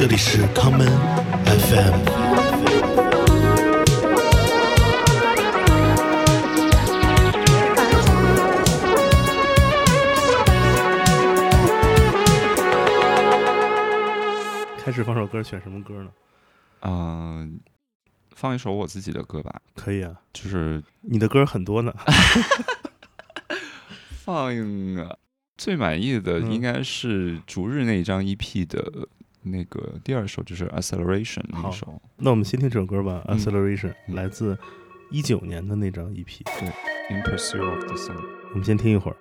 这里是 common FM。开始放首歌，选什么歌呢？嗯、放一首我自己的歌吧，可以啊，就是你的歌很多呢。放最满意的嗯应该是逐日那一张 EP 的那个第二首，就是 Acceleration 那一首。那我们先听这首歌吧，嗯 Acceleration》嗯来自一九年的那张 EP 对。In Pursuit of the Sun。我们先听一会儿。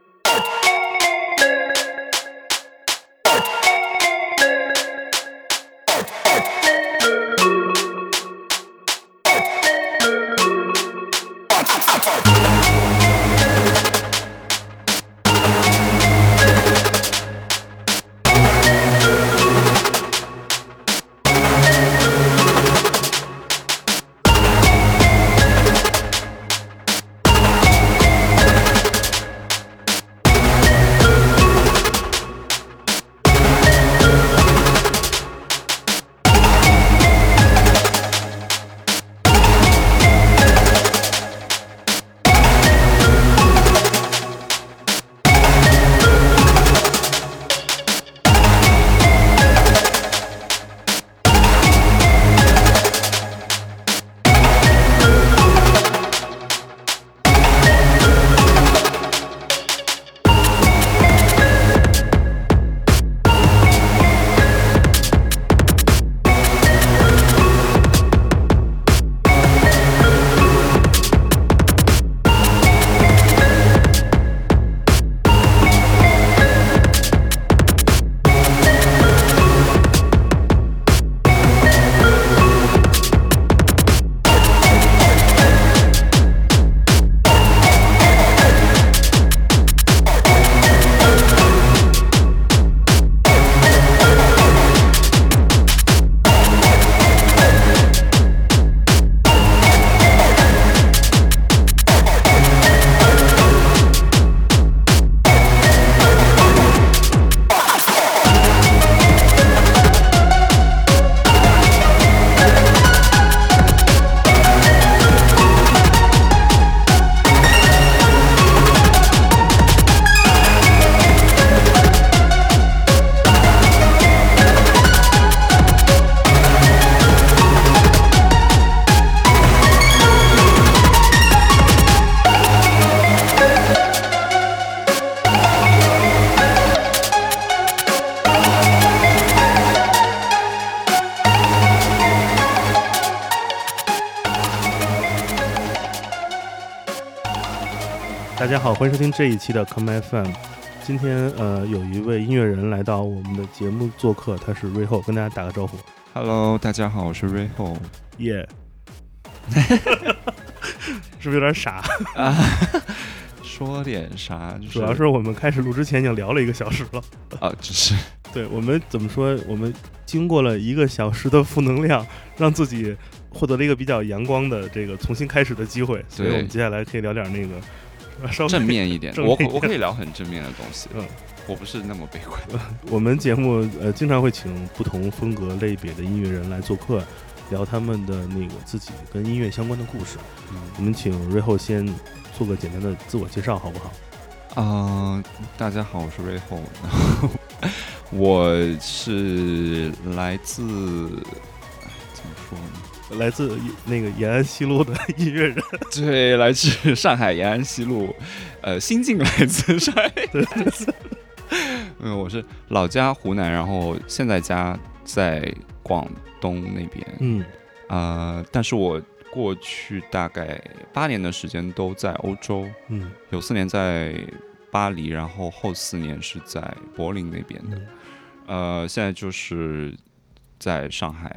欢迎收听这一期的 Come FM。今天呃，有一位音乐人来到我们的节目做客，他是瑞后，跟大家打个招呼。Hello，大家好，我是 Rayho。耶、是不是有点傻？啊，说点啥？就是、主要是我们开始录之前已经聊了一个小时了。啊，只是对我们怎么说？我们经过了一个小时的负能量，让自己获得了一个比较阳光的这个重新开始的机会。所以我们接下来可以聊点那个 正。面一点。正面一点我我可以聊很正面的东西，嗯我不是那么悲观。我们节目呃经常会请不同风格类别的音乐人来做客，聊他们的那个自己跟音乐相关的故事。我嗯们请瑞后先做个简单的自我介绍，好不好？啊、大家好，我是 Rayho，然后 我是来自哎怎么说呢？来自那个延安西路的音乐人，对，来自上海延安西路，呃，新晋来自上海。对嗯，我是老家湖南，然后现在家在广东那边。嗯呃，但是我过去大概八年的时间都在欧洲，嗯有四年在巴黎，然后后四年是在柏林那边的。嗯呃，现在就是在上海，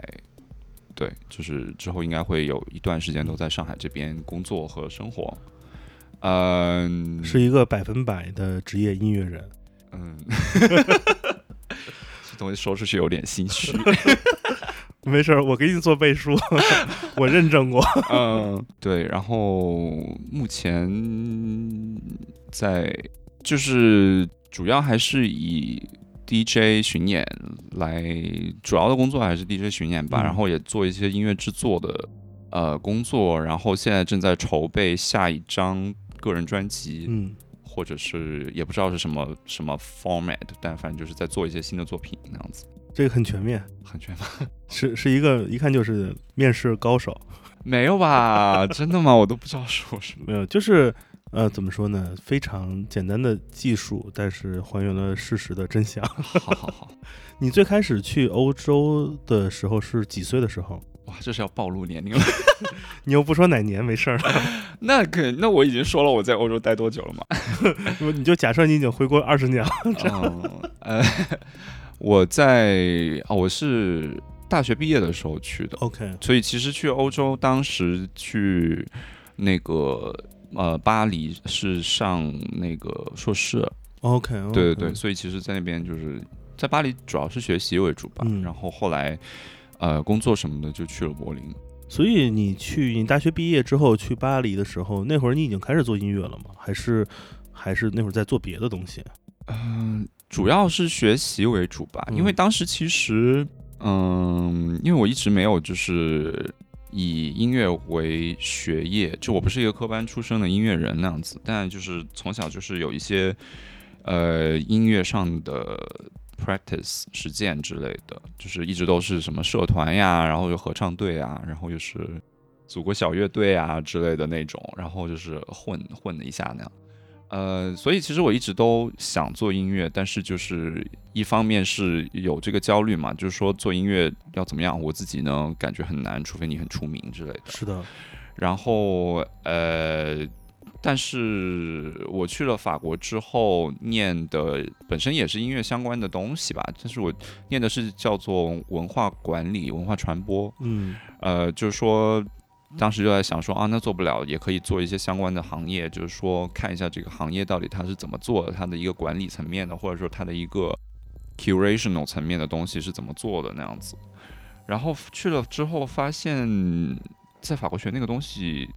对，就是之后应该会有一段时间都在上海这边工作和生活。嗯，是一个百分百的职业音乐人。嗯，这东西说出去有点心虚。没事儿，我给你做背书，我认证过。嗯，对，然后目前在就是主要还是以 DJ 巡演来，主要的工作还是 DJ 巡演吧，嗯然后也做一些音乐制作的呃工作，然后现在正在筹备下一张个人专辑，嗯，或者是也不知道是什么什么 format，但反正就是在做一些新的作品那样子，这个很全面，很全面 是是一个一看就是面试高手。没有吧？真的吗？我都不知道说什么。没有，就是呃，怎么说呢？非常简单的技术，但是还原了事实的真相。好好好，你最开始去欧洲的时候是几岁的时候？哇，这是要暴露年龄了。你又不说哪年，没事儿。那可，那我已经说了我在欧洲待多久了嘛？你就假设你已经回国二十年了。嗯，呃，我在哦，我是大学毕业的时候去的，OK，所以其实去欧洲，当时去那个呃巴黎是上那个硕士，OK，, 对对对，所以其实，在那边就是在巴黎主要是学习为主吧，嗯然后后来呃工作什么的就去了柏林。所以你去你大学毕业之后去巴黎的时候，那会儿你已经开始做音乐了吗？还是还是那会儿在做别的东西？嗯，主要是学习为主吧，嗯因为当时其实，嗯，因为我一直没有就是以音乐为学业，就我不是一个科班出身的音乐人那样子，但就是从小就是有一些呃音乐上的 practice 实践之类的，就是一直都是什么社团呀，然后有合唱队啊，然后又是组过小乐队啊之类的那种，然后就是混混了一下那样。呃，所以其实我一直都想做音乐，但是就是一方面是有这个焦虑嘛，就是说做音乐要怎么样，我自己呢感觉很难，除非你很出名之类的。是的，然后呃，但是我去了法国之后念的本身也是音乐相关的东西吧，但是我念的是叫做文化管理、文化传播，嗯。呃，就是说，当时就在想说啊，那做不了，也可以做一些相关的行业，就是说看一下这个行业到底它是怎么做的，它的一个管理层面的，或者说它的一个 curational 层面的东西是怎么做的那样子。然后去了之后，发现在法国学那个东西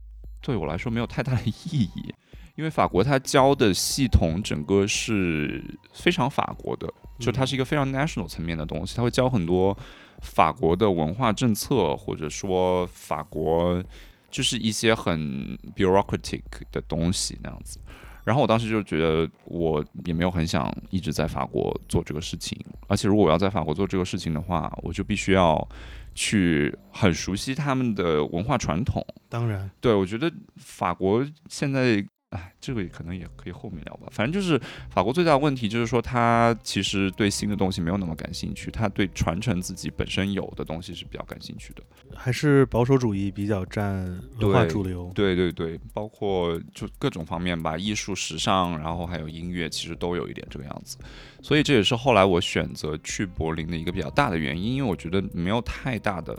对我来说没有太大的意义，因为法国它教的系统整个是非常法国的，就它是一个非常 national 层面的东西，它会教很多法国的文化政策，或者说法国就是一些很 bureaucratic 的东西那样子。然后我当时就觉得我也没有很想一直在法国做这个事情，而且如果我要在法国做这个事情的话，我就必须要去很熟悉他们的文化传统。当然，对我觉得法国现在，哎，这个也可能也可以后面聊吧。反正就是法国最大的问题就是说，他其实对新的东西没有那么感兴趣，他对传承自己本身有的东西是比较感兴趣的。还是保守主义比较占文化主流。对对对，包括就各种方面吧，艺术、时尚，然后还有音乐，其实都有一点这个样子。所以这也是后来我选择去柏林的一个比较大的原因，因为我觉得没有太大的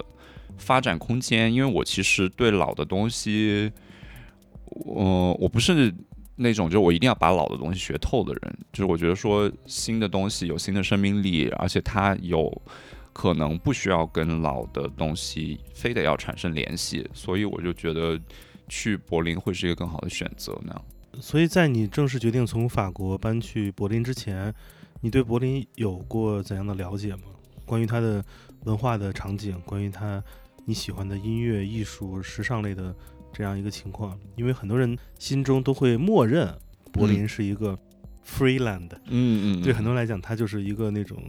发展空间。因为我其实对老的东西，我、我不是那种就是我一定要把老的东西学透的人，就是我觉得说新的东西有新的生命力，而且它有可能不需要跟老的东西非得要产生联系，所以我就觉得去柏林会是一个更好的选择那样。所以在你正式决定从法国搬去柏林之前，你对柏林有过怎样的了解吗？关于它的文化的场景，关于它你喜欢的音乐、艺术、时尚类的这样一个情况，因为很多人心中都会默认柏林是一个 free land，、嗯嗯对很多人来讲，它就是一个那种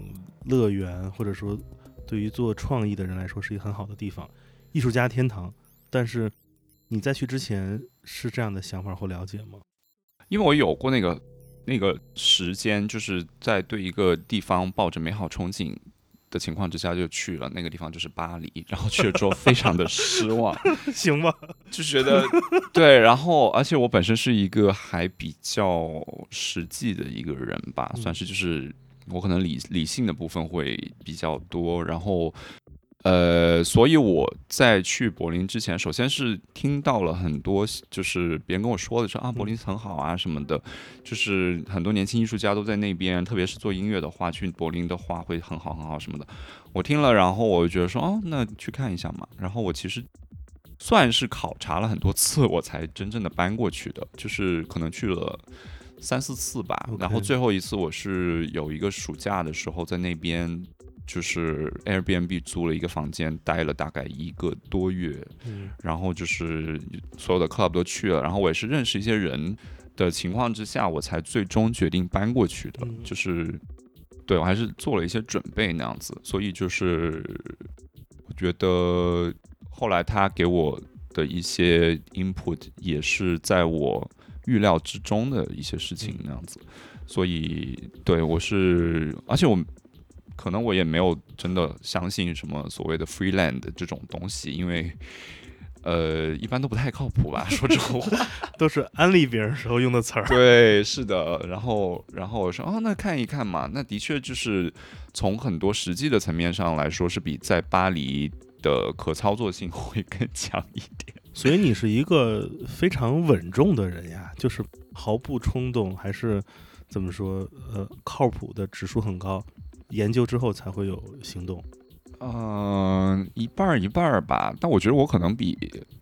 乐园，或者说对于做创意的人来说是一个很好的地方，艺术家天堂。但是你在去之前是这样的想法或了解吗？因为我有过那个那个时间，就是在对一个地方抱着美好憧憬的情况之下就去了，那个地方就是巴黎，然后去了之后非常的失望，行吧，就觉得 对，然后而且我本身是一个还比较实际的一个人吧，嗯算是就是我可能理理性的部分会比较多，然后。呃，所以我在去柏林之前，首先是听到了很多，就是别人跟我说的说啊，柏林很好啊什么的，就是很多年轻艺术家都在那边，特别是做音乐的话，去柏林的话会很好很好什么的。我听了，然后我就觉得说，哦，那去看一下嘛。然后我其实算是考察了很多次，我才真正的搬过去的，就是可能去了三四次吧。然后最后一次我是有一个暑假的时候在那边。就是 Airbnb 租了一个房间，待了大概一个多月，嗯然后就是所有的 club 都去了，然后我也是认识一些人的情况之下，我才最终决定搬过去的。嗯就是对我还是做了一些准备那样子，所以就是我觉得后来他给我的一些 input 也是在我预料之中的一些事情那样子，所以对我是，而且我。可能我也没有真的相信什么所谓的 freeland 这种东西，因为呃一般都不太靠谱吧，说这种话。都是安利别人时候用的词儿。对，是的。然后，然后我说，哦，那看一看嘛。那的确就是从很多实际的层面上来说，是比在巴黎的可操作性会更强一点。所以你是一个非常稳重的人呀，就是毫不冲动，还是怎么说？呃，靠谱的指数很高，研究之后才会有行动。嗯、一半儿一半儿吧。但我觉得我可能比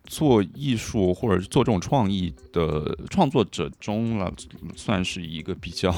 做艺术或者是做这种创意的创作者中了，算是一个比较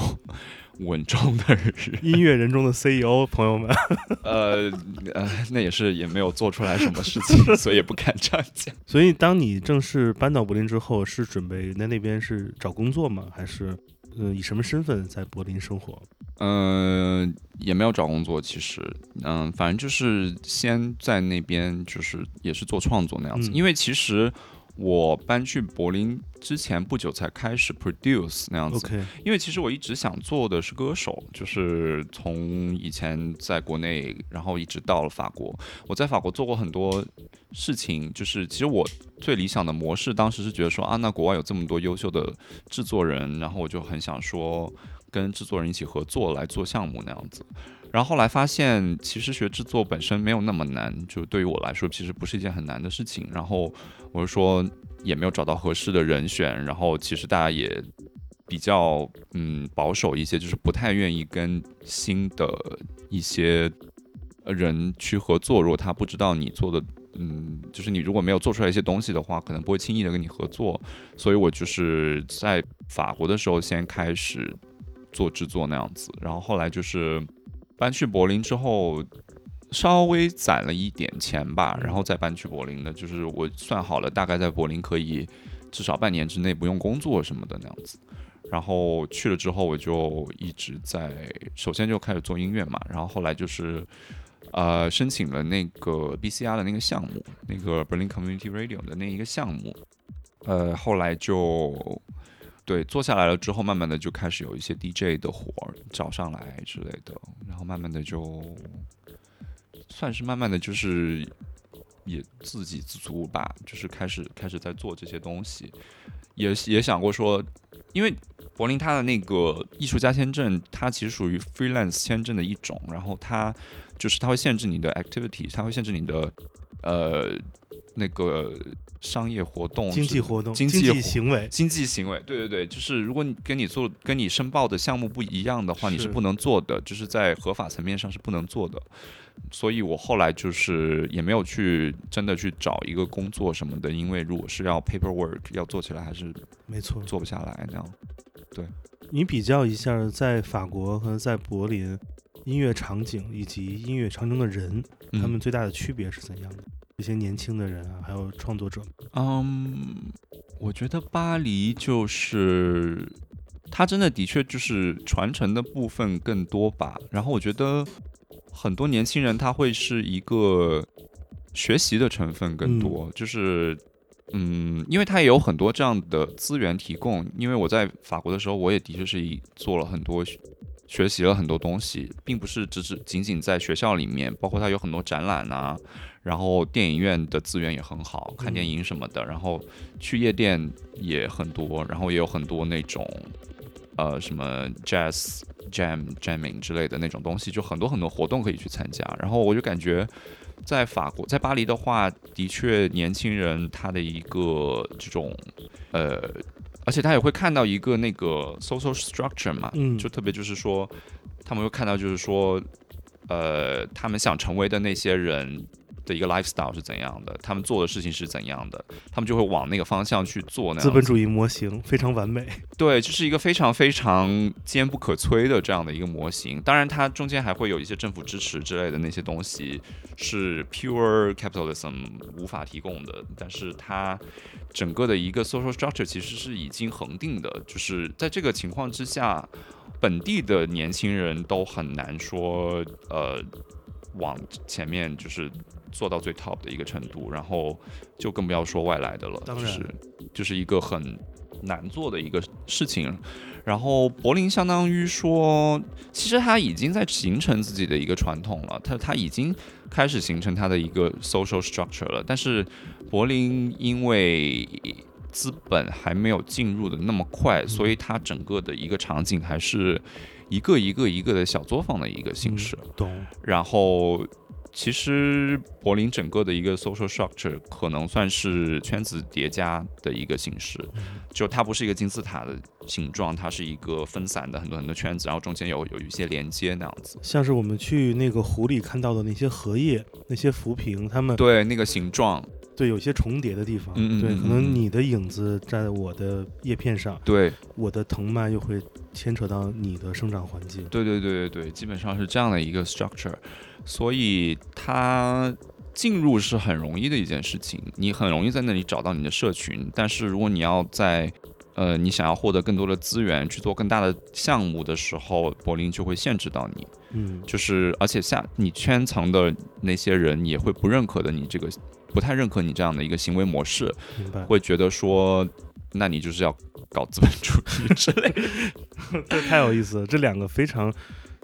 稳重的人。音乐人中的 CEO，朋友们，呃呃，那也是也没有做出来什么事情，所以也不敢这样讲。所以当你正式搬到柏林之后，是准备在那边是找工作吗？还是呃以什么身份在柏林生活？嗯、也没有找工作，其实，嗯、反正就是先在那边，就是也是做创作那样子。嗯因为其实我搬去柏林之前不久才开始 produce 那样子。因为其实我一直想做的是歌手，就是从以前在国内，然后一直到了法国。我在法国做过很多事情，就是其实我最理想的模式，当时是觉得说啊，那国外有这么多优秀的制作人，然后我就很想说跟制作人一起合作来做项目那样子。然后后来发现，其实学制作本身没有那么难，就对于我来说，其实不是一件很难的事情。然后我就说，也没有找到合适的人选，然后其实大家也比较嗯保守一些，就是不太愿意跟新的一些人去合作。如果他不知道你做的，嗯，就是你如果没有做出来一些东西的话，可能不会轻易的跟你合作。所以我就是在法国的时候先开始做制作那样子，然后后来就是搬去柏林之后。稍微攒了一点钱吧，然后再搬去柏林的，就是我算好了，大概在柏林可以至少半年之内不用工作什么的那样子。然后去了之后，我就一直在，首先就开始做音乐嘛，然后后来就是呃申请了那个 BCR 的那个项目，那个 Berlin Community Radio 的那一个项目，呃，后来就对做下来了之后，慢慢的就开始有一些 DJ 的活儿找上来之类的，然后慢慢的就算是慢慢的就是也自给自足吧，就是开始开始在做这些东西，也也想过说，因为柏林它的那个艺术家签证，它其实属于 freelance 签证的一种，然后它就是它会限制你的 activity，它会限制你的呃那个商业活动、经济活动、经济济行为，经济行为，对对对，就是如果你跟你做跟你申报的项目不一样的话，你是是不能做的，就是在合法层面上是不能做的。所以我后来就是也没有去真的去找一个工作什么的，因为如果是要 paperwork 要做起来，还是没错。做不下来那样。对你比较一下，在法国和在柏林，音乐场景以及音乐场景的人，嗯他们最大的区别是怎样的？一些年轻的人啊，还有创作者，嗯，我觉得巴黎就是它真的的确就是传承的部分更多吧。然后我觉得很多年轻人他会是一个学习的成分更多，就是嗯，因为它也有很多这样的资源提供。因为我在法国的时候，我也的确是一做了很多学学习了很多东西，并不是只是仅仅在学校里面，包括它有很多展览啊，然后电影院的资源也很好，看电影什么的，然后去夜店也很多，然后也有很多那种呃什么 jazz jam jamming 之类的那种东西，就很多很多活动可以去参加。然后我就感觉在法国，在巴黎的话，的确年轻人他的一个这种呃。而且他也会看到一个那个 social structure 嘛，嗯。就特别就是说，他们会看到就是说，呃，他们想成为的那些人，的一个 lifestyle 是怎样的，他们做的事情是怎样的，他们就会往那个方向去做。那资本主义模型非常完美，对，就是一个非常非常坚不可摧的这样的一个模型。当然，它中间还会有一些政府支持之类的那些东西，是 pure capitalism 无法提供的。但是它整个的一个 social structure 其实是已经恒定的，就是在这个情况之下，本地的年轻人都很难说呃往前面就是做到最 top 的一个程度，然后就更不要说外来的了，就是就是一个很难做的一个事情。然后柏林相当于说，其实它已经在形成自己的一个传统了，它它已经开始形成它的一个 social structure 了。但是柏林因为资本还没有进入的那么快，所以它整个的一个场景还是一个一个一个的小作坊的一个形式。懂？然后，其实柏林整个的一个 social structure 可能算是圈子叠加的一个形式，就它不是一个金字塔的形状，它是一个分散的很多很多圈子，然后中间有有一些连接那样子。像是我们去那个湖里看到的那些荷叶、那些浮萍，它们对，那个形状，对有些重叠的地方，嗯嗯对，可能你的影子在我的叶片上，对，我的藤蔓又会牵扯到你的生长环境。对对对对对，基本上是这样的一个 structure，所以它进入是很容易的一件事情，你很容易在那里找到你的社群。但是如果你要在呃你想要获得更多的资源去做更大的项目的时候，柏林就会限制到你，嗯，就是而且下你圈层的那些人也会不认可的你这个，不太认可你这样的一个行为模式，会觉得说，那你就是要搞资本主义之类。这太有意思了，这两个非常，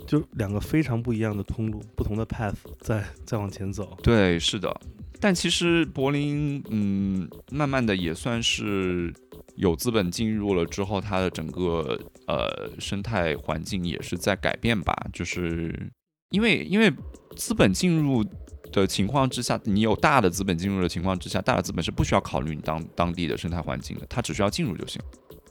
就两个非常不一样的通路，不同的 path 在在往前走。对，是的。但其实柏林，嗯，慢慢的也算是有资本进入了之后，它的整个呃生态环境也是在改变吧。就是因为因为资本进入的情况之下，你有大的资本进入的情况之下，大的资本是不需要考虑你当当地的生态环境的，它只需要进入就行。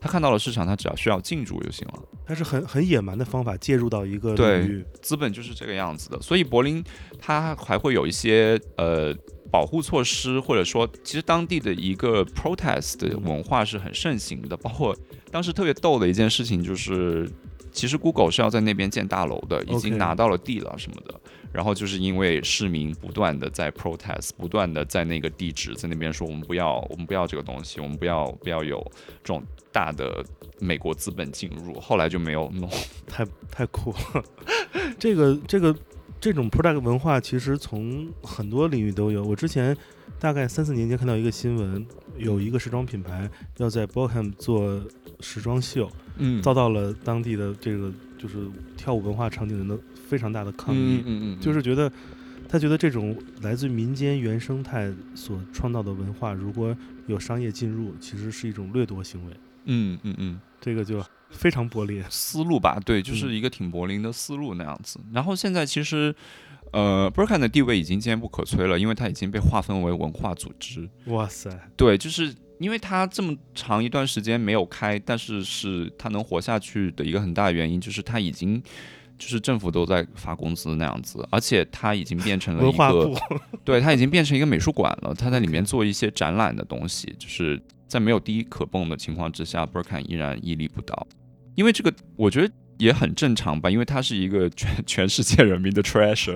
他看到了市场，他只要需要进驻就行了。它是很很野蛮的方法介入到一个对领域。资本就是这个样子的，所以柏林它还会有一些呃保护措施，或者说其实当地的一个 protest 的文化是很盛行的。包括当时特别逗的一件事情就是，其实 Google 是要在那边建大楼的，已经拿到了地了什么的。然后就是因为市民不断的在 protest，不断的在那个地址在那边说我们不要，我们不要这个东西，我们不要不要有这种大的美国资本进入，后来就没有弄。太太酷了。这个这个这种 product 文化其实从很多领域都有。我之前大概三四年前看到一个新闻，有一个时装品牌要在 Bochum 做时装秀，嗯遭到了当地的这个就是跳舞文化场景人的非常大的抗议。嗯嗯嗯，就是觉得他觉得这种来自民间原生态所创造的文化，如果有商业进入，其实是一种掠夺行为。嗯嗯嗯，这个就非常薄劣。思路吧，对，就嗯是一个挺柏林的思路那样子。然后现在其实，呃 b u r k a n 的地位已经坚不可摧了，因为它已经被划分为文化组织。哇塞，对，就是因为它这么长一段时间没有开，但是是它能活下去的一个很大原因，就是它已经。就是政府都在发工资那样子，而且它已经变成了一个对，它已经变成一个美术馆了。它在里面做一些展览的东西，就是在没有第一可蹦的情况之下 b u r k a n 依然屹立不倒。因为这个，我觉得也很正常吧，因为它是一个全 全世界人民的 treasure。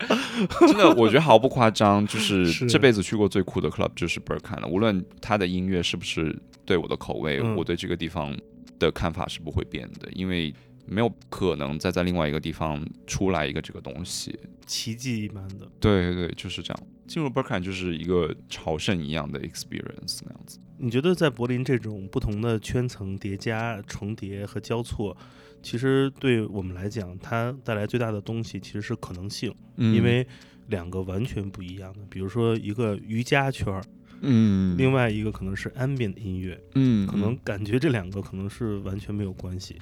真的，我觉得毫不夸张，就是是这辈子去过最酷的 club 就是 b u r k a n 了。无论它的音乐是不是对我的口味，嗯我对这个地方的看法是不会变的，因为没有可能再在另外一个地方出来一个这个东西。奇迹一般的。对对对，就是这样。进入 Berkan 就是一个朝圣一样的 experience 那样子。你觉得在柏林这种不同的圈层叠加、重叠和交错，其实对我们来讲，它带来最大的东西其实是可能性，嗯因为两个完全不一样的，比如说一个瑜伽圈儿，嗯，另外一个可能是 ambient 音乐，嗯，可能感觉这两个可能是完全没有关系，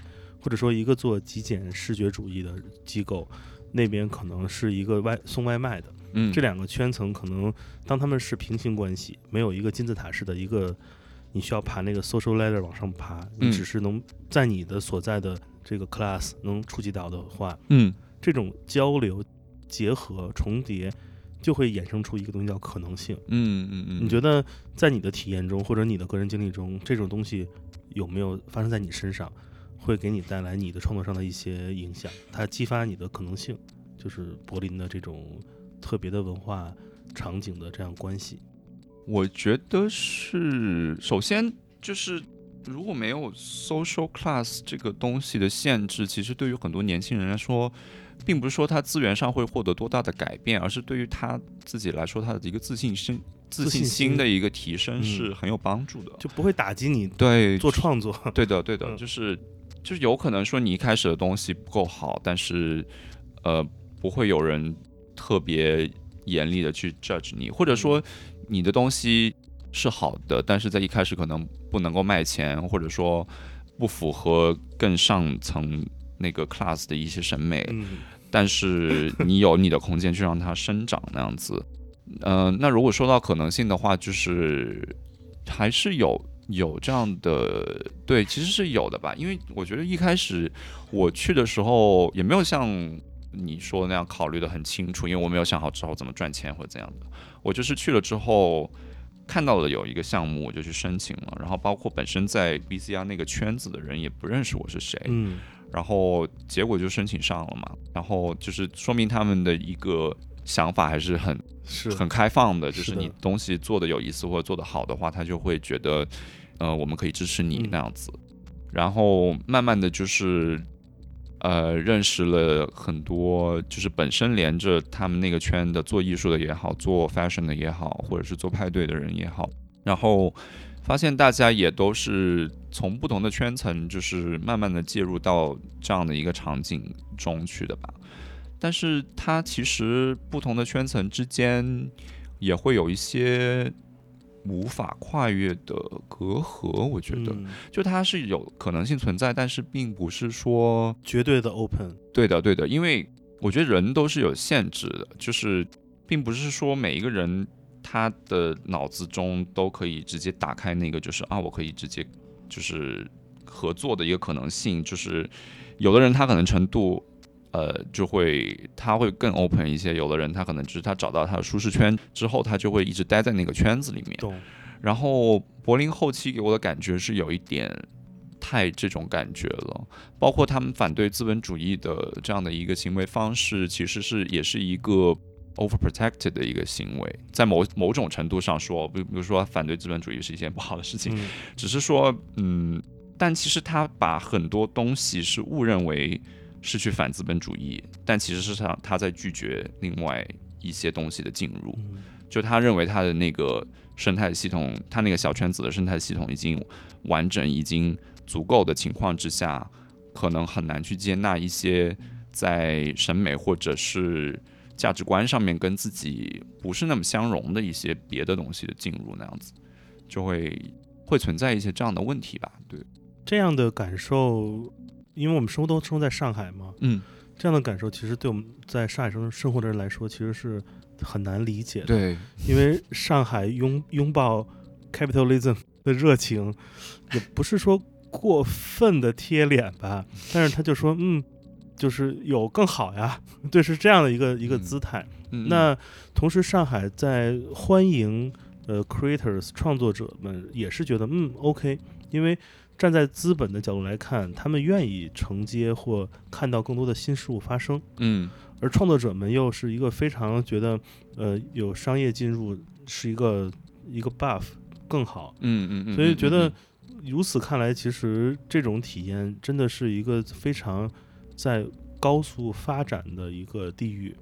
或者说一个做极简视觉主义的机构，那边可能是一个外送外卖的，嗯。这两个圈层可能当他们是平行关系，没有一个金字塔式的一个，你需要爬那个 social ladder 往上爬，你嗯。只是能在你的所在的这个 class 能触及到的话，嗯。这种交流、结合、重叠，就会衍生出一个东西叫可能性。嗯嗯嗯，你觉得在你的体验中，或者你的个人经历中，这种东西有没有发生在你身上，会给你带来你的创作上的一些影响？它激发你的可能性，就是柏林的这种特别的文化场景的这样关系。我觉得是，首先就是如果没有 social class 这个东西的限制，其实对于很多年轻人来说，并不是说他资源上会获得多大的改变，而是对于他自己来说，他的一个自信心、自信心的一个提升是很有帮助的，就不会打击你对做创作。对的，对的，就是就是有可能说你一开始的东西不够好，但是呃，不会有人特别严厉的去 judge 你，或者说。你的东西是好的，但是在一开始可能不能够卖钱，或者说不符合更上层那个 class 的一些审美。嗯，但是你有你的空间去让它生长那样子。嗯，那如果说到可能性的话，就是还是有有这样的，对，其实是有的吧。因为我觉得一开始我去的时候也没有像你说那样考虑的很清楚，因为我没有想好之后怎么赚钱或者怎样的。我就是去了之后，看到了有一个项目，我就去申请了。然后包括本身在 BCR 那个圈子的人也不认识我是谁，嗯，然后结果就申请上了嘛。然后就是说明他们的一个想法还是很是很开放的，就是你东西做的有意思或者做的好的话，他就会觉得，呃，我们可以支持你嗯那样子。然后慢慢的就是。呃，认识了很多，就是本身连着他们那个圈的做艺术的也好，做 fashion 的也好，或者是做派对的人也好，然后发现大家也都是从不同的圈层，就是慢慢的介入到这样的一个场景中去的吧。但是它其实不同的圈层之间也会有一些无法跨越的隔阂，我觉得。嗯就它是有可能性存在，但是并不是说绝对的 open。对的对的，因为我觉得人都是有限制的，就是并不是说每一个人他的脑子中都可以直接打开那个，就是啊，我可以直接就是合作的一个可能性，就是有的人他可能程度。呃，就会他会更 open 一些。有的人他可能就是他找到他的舒适圈之后，他就会一直待在那个圈子里面。懂，然后柏林后期给我的感觉是有一点太这种感觉了，包括他们反对资本主义的这样的一个行为方式，其实是也是一个 overprotected 的一个行为，在某某种程度上说，比比如说反对资本主义是一件不好的事情，嗯只是说，嗯，但其实他把很多东西是误认为是去反资本主义，但其实是他他在拒绝另外一些东西的进入。嗯就他认为他的那个生态系统，他那个小圈子的生态系统已经完整、已经足够的情况之下，可能很难去接纳一些在审美或者是价值观上面跟自己不是那么相容的一些别的东西的进入，那样子就会会存在一些这样的问题吧？对，这样的感受，因为我们生活都生活在上海嘛，嗯，这样的感受其实对我们在上海生生活的人来说，其实是很难理解的。对，因为上海拥拥抱 capitalism 的热情，也不是说过分的贴脸吧，但是他就说，嗯，就是有更好呀，对，是这样的一个一个嗯姿态。嗯那同时，上海在欢迎呃 creators 创作者们，也是觉得嗯 OK，因为站在资本的角度来看，他们愿意承接或看到更多的新事物发生。嗯而创作者们又是一个非常觉得，呃，有商业进入是一个一个 buff 更好，嗯嗯嗯，所以觉得嗯如此看来，其实这种体验真的是一个非常在高速发展的一个地域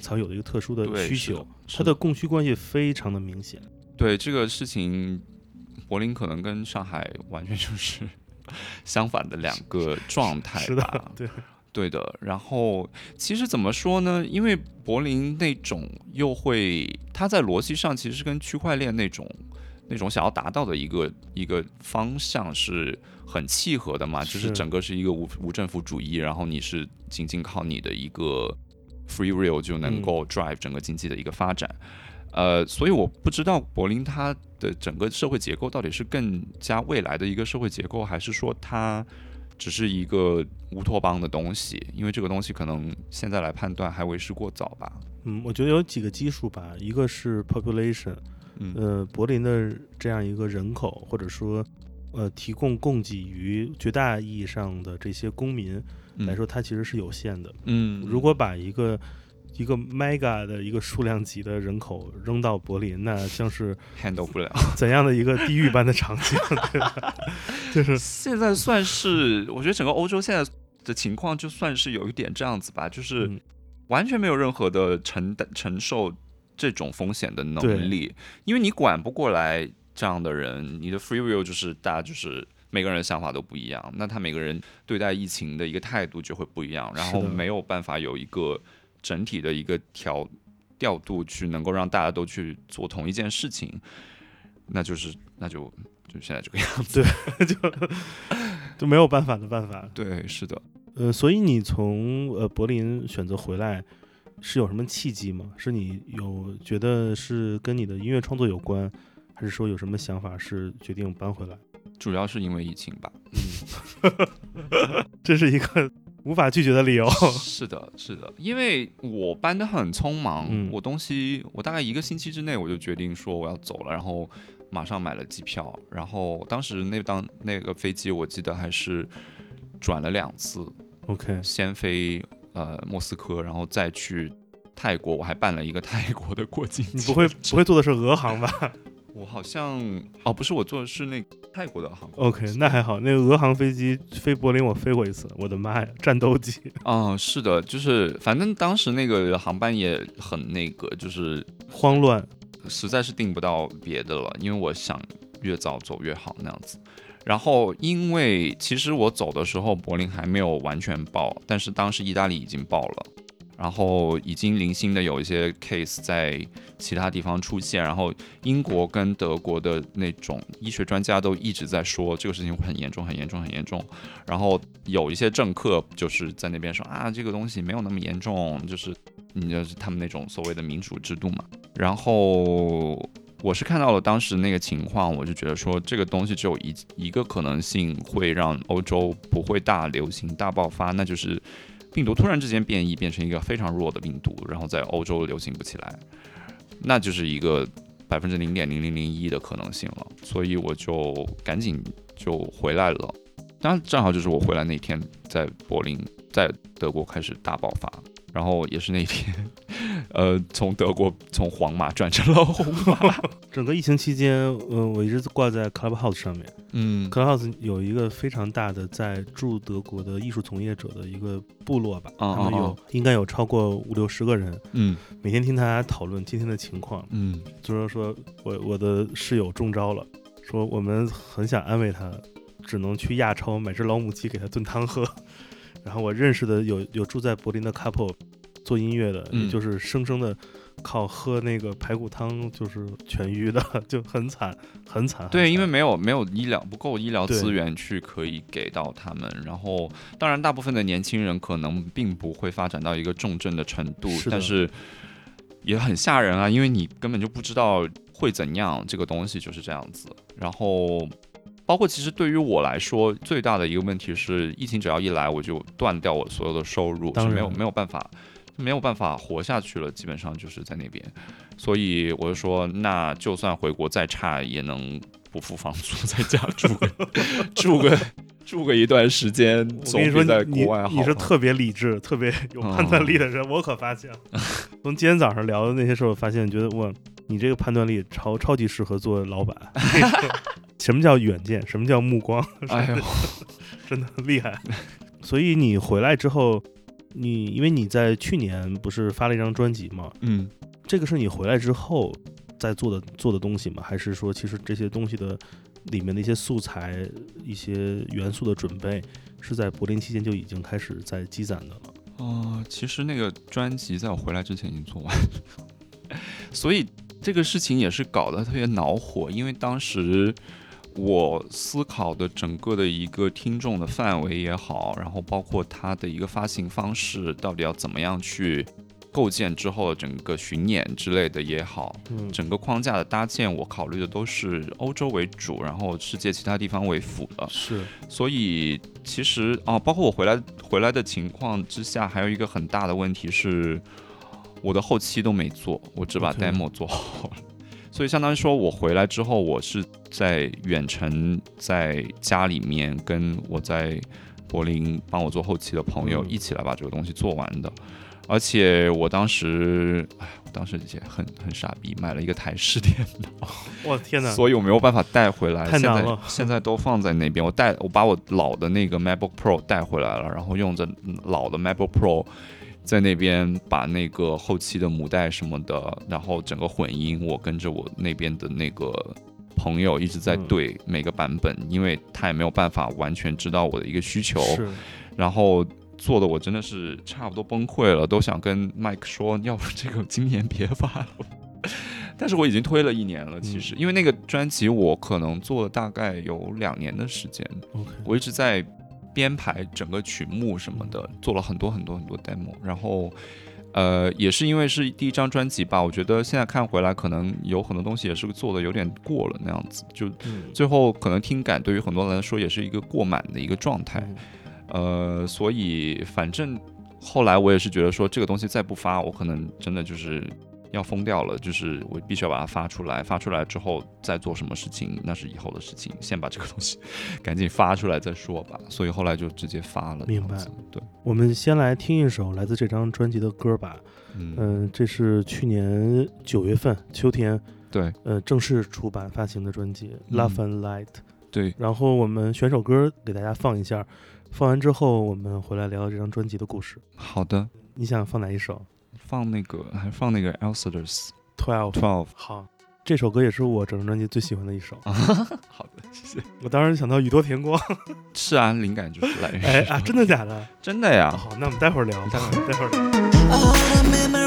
才有的一个特殊的需求，它的供需关系非常的明显。对这个事情，柏林可能跟上海完全就是 相反的两个状态是吧的。，对，对的，然后其实怎么说呢？因为柏林那种又会，它在逻辑上其实是跟区块链那种那种想要达到的一个一个方向是很契合的嘛，就是是整个是一个无无政府主义，然后你是仅仅靠你的一个 free will 就能嗯够 drive 整个经济的一个发展。呃，所以我不知道柏林它的整个社会结构到底是更加未来的一个社会结构，还是说它只是一个乌托邦的东西，因为这个东西可能现在来判断还为时过早吧。嗯，我觉得有几个基数吧，一个是 population，嗯呃，柏林的这样一个人口，或者说呃提供供给于绝大意义上的这些公民来说，它其实是有限的。嗯，如果把一个一个 mega 的一个数量级的人口扔到柏林，那像是 handle 不了。怎样的一个地狱般的场景？对吧？就是现在算是，我觉得整个欧洲现在的情况，就算是有一点这样子吧，就是嗯完全没有任何的承担承受这种风险的能力，因为你管不过来这样的人，你的 free will 就是大家就是。每个人的想法都不一样，那他每个人对待疫情的一个态度就会不一样，然后没有办法有一个整体的一个调调度去能够让大家都去做同一件事情，那就是那就就现在这个样子。对 就就没有办法的办法。对，是的。呃，所以你从呃柏林选择回来，是有什么契机吗？是你有觉得是跟你的音乐创作有关，还是说有什么想法是决定搬回来？主要是因为疫情吧。这是一个无法拒绝的理由。是的，是的，因为我搬得很匆忙，嗯。我东西我大概一个星期之内我就决定说我要走了，然后马上买了机票，然后当时那当那个飞机我记得还是转了两次，OK，先飞呃莫斯科，然后再去泰国，我还办了一个泰国的过境你不会不会坐的是俄航吧我好像哦不是我坐的是那泰国的航空？OK，那还好。那个俄航飞机飞柏林我飞过一次，我的妈呀，战斗机！啊、是的，就是反正当时那个航班也很那个，就是慌乱。实在是订不到别的了，因为我想越早走越好那样子。然后，因为其实我走的时候柏林还没有完全爆，但是当时意大利已经爆了，然后已经零星的有一些 case 在其他地方出现，然后英国跟德国的那种医学专家都一直在说这个事情很严重、很严重、很严重。然后有一些政客就是在那边说啊，这个东西没有那么严重，就是你就是他们那种所谓的民主制度嘛。然后我是看到了当时那个情况，我就觉得说这个东西只有一一个可能性会让欧洲不会大流行、大爆发，那就是病毒突然之间变异，变成一个非常弱的病毒，然后在欧洲流行不起来，那就是一个百分之零点零零零一的可能性了。所以我就赶紧就回来了。当然，正好就是我回来那天，在柏林，在德国开始大爆发，然后也是那天，呃，从德国从皇马转成了红马。整个疫情期间，呃，我一直挂在 Clubhouse 上面。嗯 Clubhouse 有一个非常大的在驻德国的艺术从业者的一个部落吧，哦他们有哦应该有超过五六十个人，嗯每天听大家讨论今天的情况。嗯就是说我我的室友中招了，说我们很想安慰他，只能去亚超买只老母鸡给他炖汤喝。然后我认识的有有住在柏林的 couple 做音乐的，嗯也就是生生的靠喝那个排骨汤就是痊愈的，就很惨很惨。对，因为没有没有医疗不够医疗资源去可以给到他们，然后当然大部分的年轻人可能并不会发展到一个重症的程度，是但是也很吓人啊，因为你根本就不知道会怎样，这个东西就是这样子。然后包括其实对于我来说，最大的一个问题是，疫情只要一来，我就断掉我所有的收入，当是没有没有办法。没有办法活下去了，基本上就是在那边，所以我就说，那就算回国再差，也能不付房租，在家住个 住个住个一段时间，我总跟你说，比在你国外好。你是特别理智、特别有判断力的人，我可发现了。从今天早上聊的那些事儿，我发现觉得哇，你这个判断力超超级适合做老板。什么叫远见？什么叫目光？哎呦，真的厉害。所以你回来之后，你因为你在去年不是发了一张专辑嘛？嗯，这个是你回来之后在做的做的东西吗？还是说其实这些东西的里面的一些素材、一些元素的准备是在柏林期间就已经开始在积攒的了？哦，其实那个专辑在我回来之前已经做完了，所以这个事情也是搞得特别恼火，因为当时我思考的整个的一个听众的范围也好，然后包括它的一个发行方式到底要怎么样去构建之后整个巡演之类的也好，嗯，整个框架的搭建，我考虑的都是欧洲为主，然后世界其他地方为辅的。是，所以其实啊，包括我回来回来的情况之下，还有一个很大的问题是，我的后期都没做，我只把 demo 做好了。所以相当于说我回来之后，我是在远程在家里面跟我在柏林帮我做后期的朋友嗯一起来把这个东西做完的。而且我当时，哎，我当时也很很傻逼，买了一个台式电脑。我的天哪，所以我没有办法带回来，现在太难了现在都放在那边。我带我把我老的那个 MacBook Pro 带回来了，然后用着老的 MacBook Pro 在那边把那个后期的母带什么的，然后整个混音，我跟着我那边的那个朋友一直在嗯对每个版本，因为他也没有办法完全知道我的一个需求，然后。做的我真的是差不多崩溃了，都想跟 Mike 说，要不这个今年别发了。但是我已经推了一年了，其实，因为那个专辑我可能做了大概有两年的时间，OK，我一直在编排整个曲目什么的，做了很多很多很多 demo，然后。呃，也是因为是第一张专辑吧，我觉得现在看回来，可能有很多东西也是做的有点过了那样子，就嗯，最后可能听感对于很多人来说也是一个过满的一个状态。嗯呃，所以反正后来我也是觉得说，这个东西再不发，我可能真的就是要疯掉了，就是我必须要把它发出来。发出来之后再做什么事情，那是以后的事情，先把这个东西 赶紧发出来再说吧。所以后来就直接发了。明白对，我们先来听一首来自这张专辑的歌吧。嗯，嗯，这是去年九月份秋天，对呃，正式出版发行的专辑《嗯 Love and Light》。对，然后我们选首歌给大家放一下，放完之后我们回来聊聊这张专辑的故事。好的，你想放哪一首放那个还放那个 Elders？Twelve。Twelve 好，这首歌也是我整张专辑最喜欢的一首。啊，好的，谢谢。我当时想到宇多田光，是啊，灵感就是来源于哎啊，真的假的？真的呀。好，那我们待会儿聊，待会儿待会儿聊。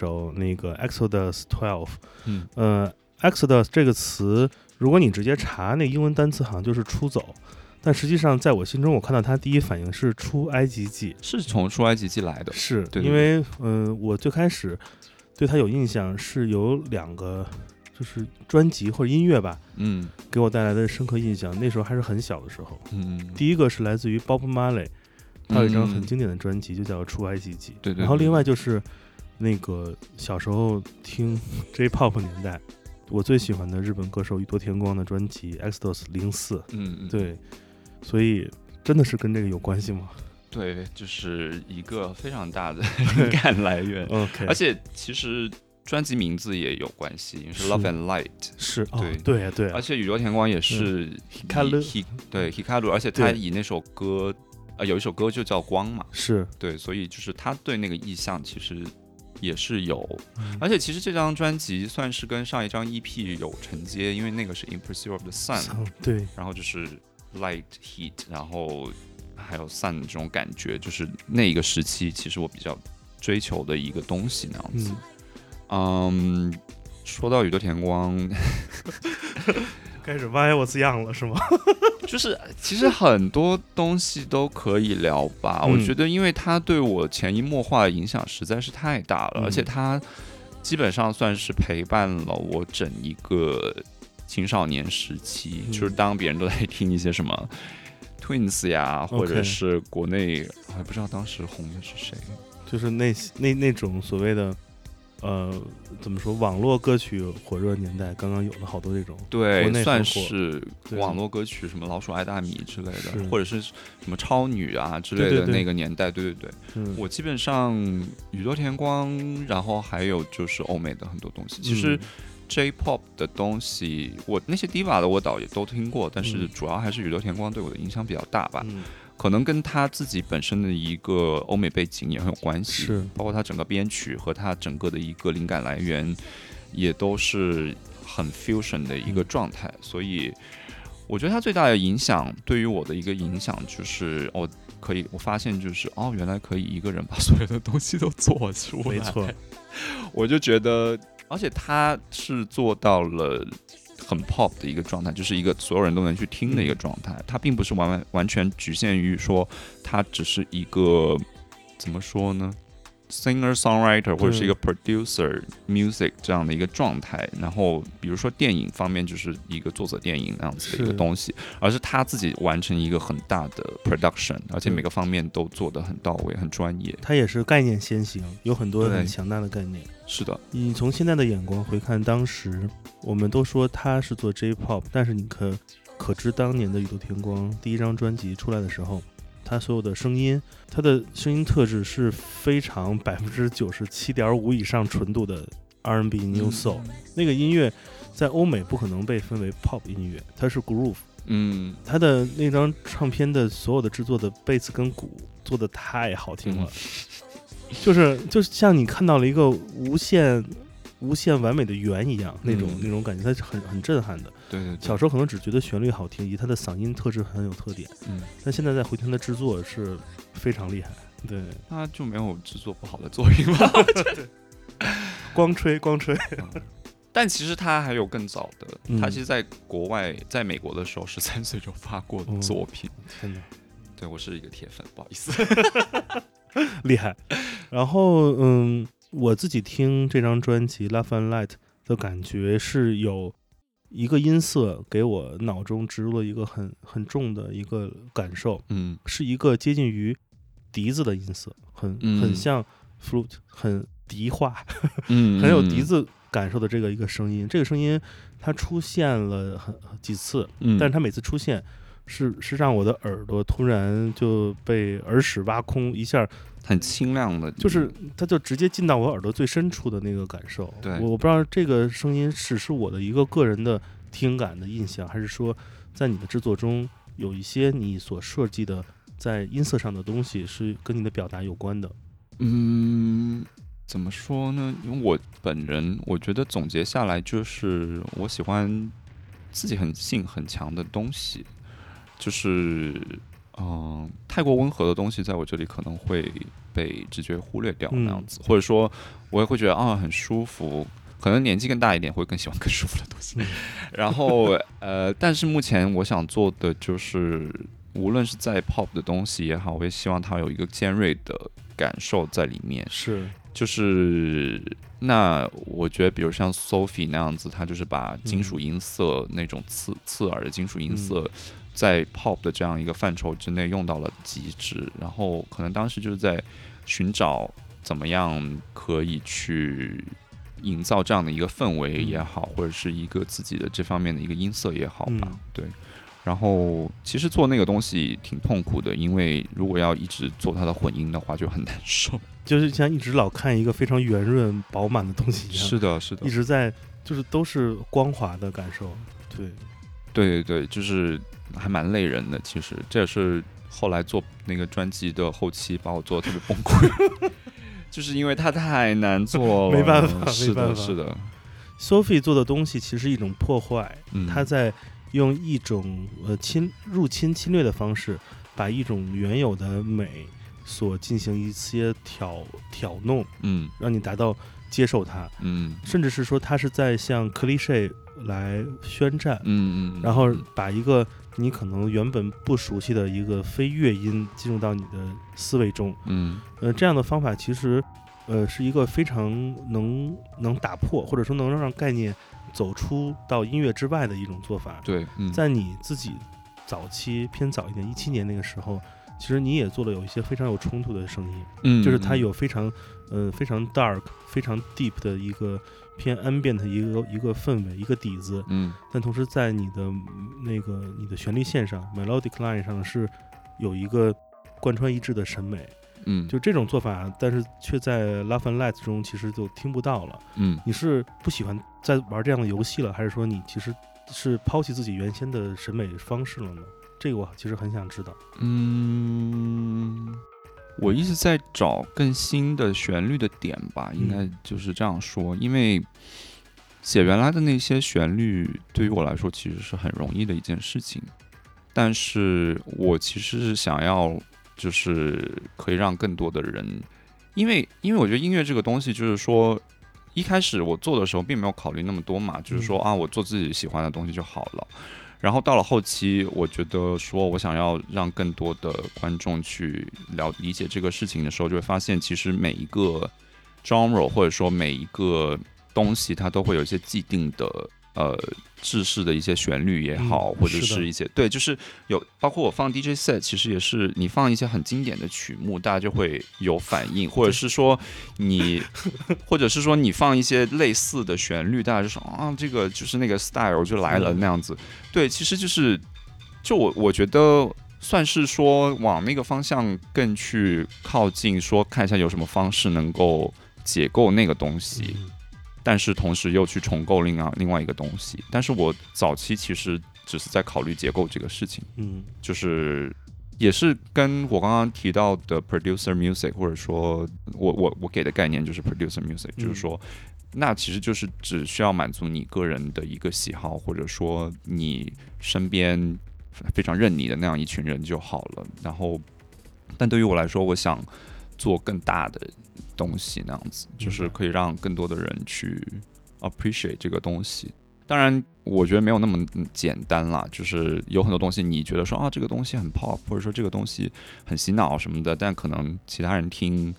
首那个 Exodus Twelve，嗯。呃，Exodus 这个词，如果你直接查那英文单词，好像就是出走，但实际上在我心中，我看到他第一反应是出埃及记，是从出埃及记来的。是对对因为嗯、呃我最开始对他有印象是有两个，就是专辑或者音乐吧，嗯。给我带来的深刻印象。那时候还是很小的时候，嗯，第一个是来自于 Bob Marley，他有一张很嗯经典的专辑，就叫《出埃及记》。对对。然后另外就是那个小时候听 J-pop 年代，我最喜欢的日本歌手宇多田光的专辑《Exodus 零四》。嗯嗯对，所以真的是跟这个有关系吗？对，就是一个非常大的 灵感来源。？OK，而且其实专辑名字也有关系，因为是是。Love and Light，是哦对，对啊对呀而且宇多田光也是 Hikaru Hi- 对 Hikaru，而且他以那首歌，呃，有一首歌就叫《光》嘛，是，对，所以就是他对那个意象其实也是有，嗯。而且其实这张专辑算是跟上一张 EP 有承接，因为那个是 In Pursuit of the Sun，嗯对，然后就是 Light Heat，然后还有 Sun 这种感觉，就是那一个时期其实我比较追求的一个东西那样子。嗯，嗯，说到宇多田光，开始歪我字样了是吗？就是其实很多东西都可以聊吧。嗯我觉得，因为他对我潜移默化的影响实在是太大了，嗯而且他基本上算是陪伴了我整一个青少年时期。嗯就是当别人都在听一些什么 Twins 呀，或者是国内我还不知道当时红的是谁。就是那那那种所谓的。呃，怎么说？网络歌曲火热年代，刚刚有了好多这种，对，算是网络歌曲，什么老鼠爱大米之类的，或者是什么超女啊之类的那个年代，对对对。嗯，我基本上宇多田光，然后还有就是欧美的很多东西。其实嗯 J-pop 的东西，我那些 diva 的我倒也都听过，但是嗯主要还是宇多田光对我的影响比较大吧。嗯可能跟他自己本身的一个欧美背景也很有关系，是。包括他整个编曲和他整个的一个灵感来源，也都是很 fusion 的一个状态。所以，我觉得他最大的影响对于我的一个影响就是，我可以我发现就是哦，原来可以一个人把所有的东西都做出来，没错，我就觉得，而且他是做到了很 pop 的一个状态，就是一个所有人都能去听的一个状态。它并不是完完完全局限于说，它只是一个怎么说呢？singer songwriter 或者是一个 producer music 这样的一个状态，然后比如说电影方面就是一个作者电影那样子的一个东西，而是他自己完成一个很大的 production，而且每个方面都做得很到位、很专业。它也是概念先行，有很多很强大的概念。是的，你从现在的眼光回看当时，我们都说他是做 J-pop，但是你可可知当年的宇多田光第一张专辑出来的时候，他所有的声音，他的声音特质是非常百分之九十七点五以上纯度的 R&B New Soul、那个音乐在欧美不可能被分为 pop 音乐，它是 groove。嗯，他的那张唱片的所有的制作的贝斯跟鼓做的太好听了，就是就像你看到了一个无限无限完美的圆一样，那种、嗯那种感觉，它是很很震撼的。对对对，小时候可能只觉得旋律好听，以及他的嗓音特质很有特点，嗯。但现在再回听他的制作是非常厉害。对，他就没有制作不好的作品吗？光吹光吹，但其实他还有更早的，嗯他其实在国外，在美国的时候，十三岁就发过作品。天哪！对我是一个铁粉，不好意思。厉害。然后，嗯，我自己听这张专辑《Love and Light》的感觉是有一个音色给我脑中植入了一个很很重的一个感受，嗯是一个接近于笛子的音色，很嗯很像 flute，很笛化，嗯很有笛，子感受的这个一个声音。这个声音它出现了很几次，嗯但是它每次出现。是是让我的耳朵突然就被耳屎挖空一下，很清亮的，就是它就直接进到我耳朵最深处的那个感受。对我我不知道这个声音只是我的一个个人的听感的印象，还是说在你的制作中有一些你所设计的在音色上的东西是跟你的表达有关的。嗯，怎么说呢？因为我本人，我觉得总结下来就是，我喜欢自己很性很强的东西，就是嗯、太过温和的东西，在我这里可能会被直觉忽略掉嗯那样子，或者说我也会觉得啊很舒服。可能年纪更大一点，会更喜欢更舒服的东西。嗯然后呃，但是目前我想做的就是，无论是在 pop 的东西也好，我也希望它有一个尖锐的感受在里面。是，就是那我觉得，比如像 Sophie 那样子，它就是把金属音色、那种刺刺耳的金属音色，在 pop 的这样一个范畴之内用到了极致。然后可能当时就是在寻找怎么样可以去营造这样的一个氛围也好，或者是一个自己的这方面的一个音色也好吧。嗯对。然后其实做那个东西挺痛苦的，因为如果要一直做它的混音的话，就很难受。就是像一直老看一个非常圆润饱满的东西一样，是的，是的一，直在就是都是光滑的感受，对，对对对，就是还蛮累人的。其实。这也是后来做那个专辑的后期把我做的特别崩溃，就是因为它太难做了，没办法 是的，是的，Sophie 做的东西其实一种破坏，嗯，他在用一种呃侵入侵侵略的方式，把一种原有的美所进行一些挑挑弄，嗯。让你达到接受它，嗯。甚至是说他是在向 cliche 来宣战，嗯嗯，然后把一个你可能原本不熟悉的一个非乐音进入到你的思维中，嗯。呃，这样的方法其实，呃，是一个非常能能打破，或者说能让概念走出到音乐之外的一种做法。对，嗯。在你自己早期偏早一点，一七年那个时候，其实你也做了有一些非常有冲突的声音，嗯就是它有非常呃非常 dark、非常 deep 的一个偏 ambient 的一个一个氛围、一个底子，嗯但同时在你的嗯那个你的旋律线上 melodic line 上是有一个贯穿一致的审美。嗯就这种做法，但是却在 Love and Light 中其实就听不到了。嗯你是不喜欢在玩这样的游戏了，还是说你其实是抛弃自己原先的审美方式了呢？这个我其实很想知道。嗯，我一直在找更新的旋律的点吧，应该就是这样说。因为写原来的那些旋律，对于我来说其实是很容易的一件事情，但是我其实是想要，就是可以让更多的人，因为因为我觉得音乐这个东西，就是说。一开始我做的时候并没有考虑那么多嘛，就是说啊，我做自己喜欢的东西就好了。然后到了后期，我觉得说我想要让更多的观众去了理解这个事情的时候，就会发现其实每一个 genre 或者说每一个东西，它都会有一些既定的呃制式的一些旋律也好，嗯或者是一些对，就是有包括我放 DJ set，其实也是你放一些很经典的曲目，大家就会有反应，或者是说你，或者是说你放一些类似的旋律，大家就说啊，这个就是那个 style 就来了嗯那样子。对，其实就是就我我觉得算是说往那个方向更去靠近，说看一下有什么方式能够解构那个东西。嗯但是同时又去重构另外另外一个东西。但是我早期其实只是在考虑结构这个事情，嗯就是也是跟我刚刚提到的 producer music，或者说我我我给的概念就是 producer music，、嗯就是说。那其实就是只需要满足你个人的一个喜好，或者说你身边非常认你的那样一群人就好了。然后，但对于我来说，我想做更大的东西，那样子就是可以让更多的人去 appreciate 这个东西。当然，我觉得没有那么简单啦，就是有很多东西你觉得说啊，这个东西很 pop，或者说这个东西很洗脑什么的，但可能其他人听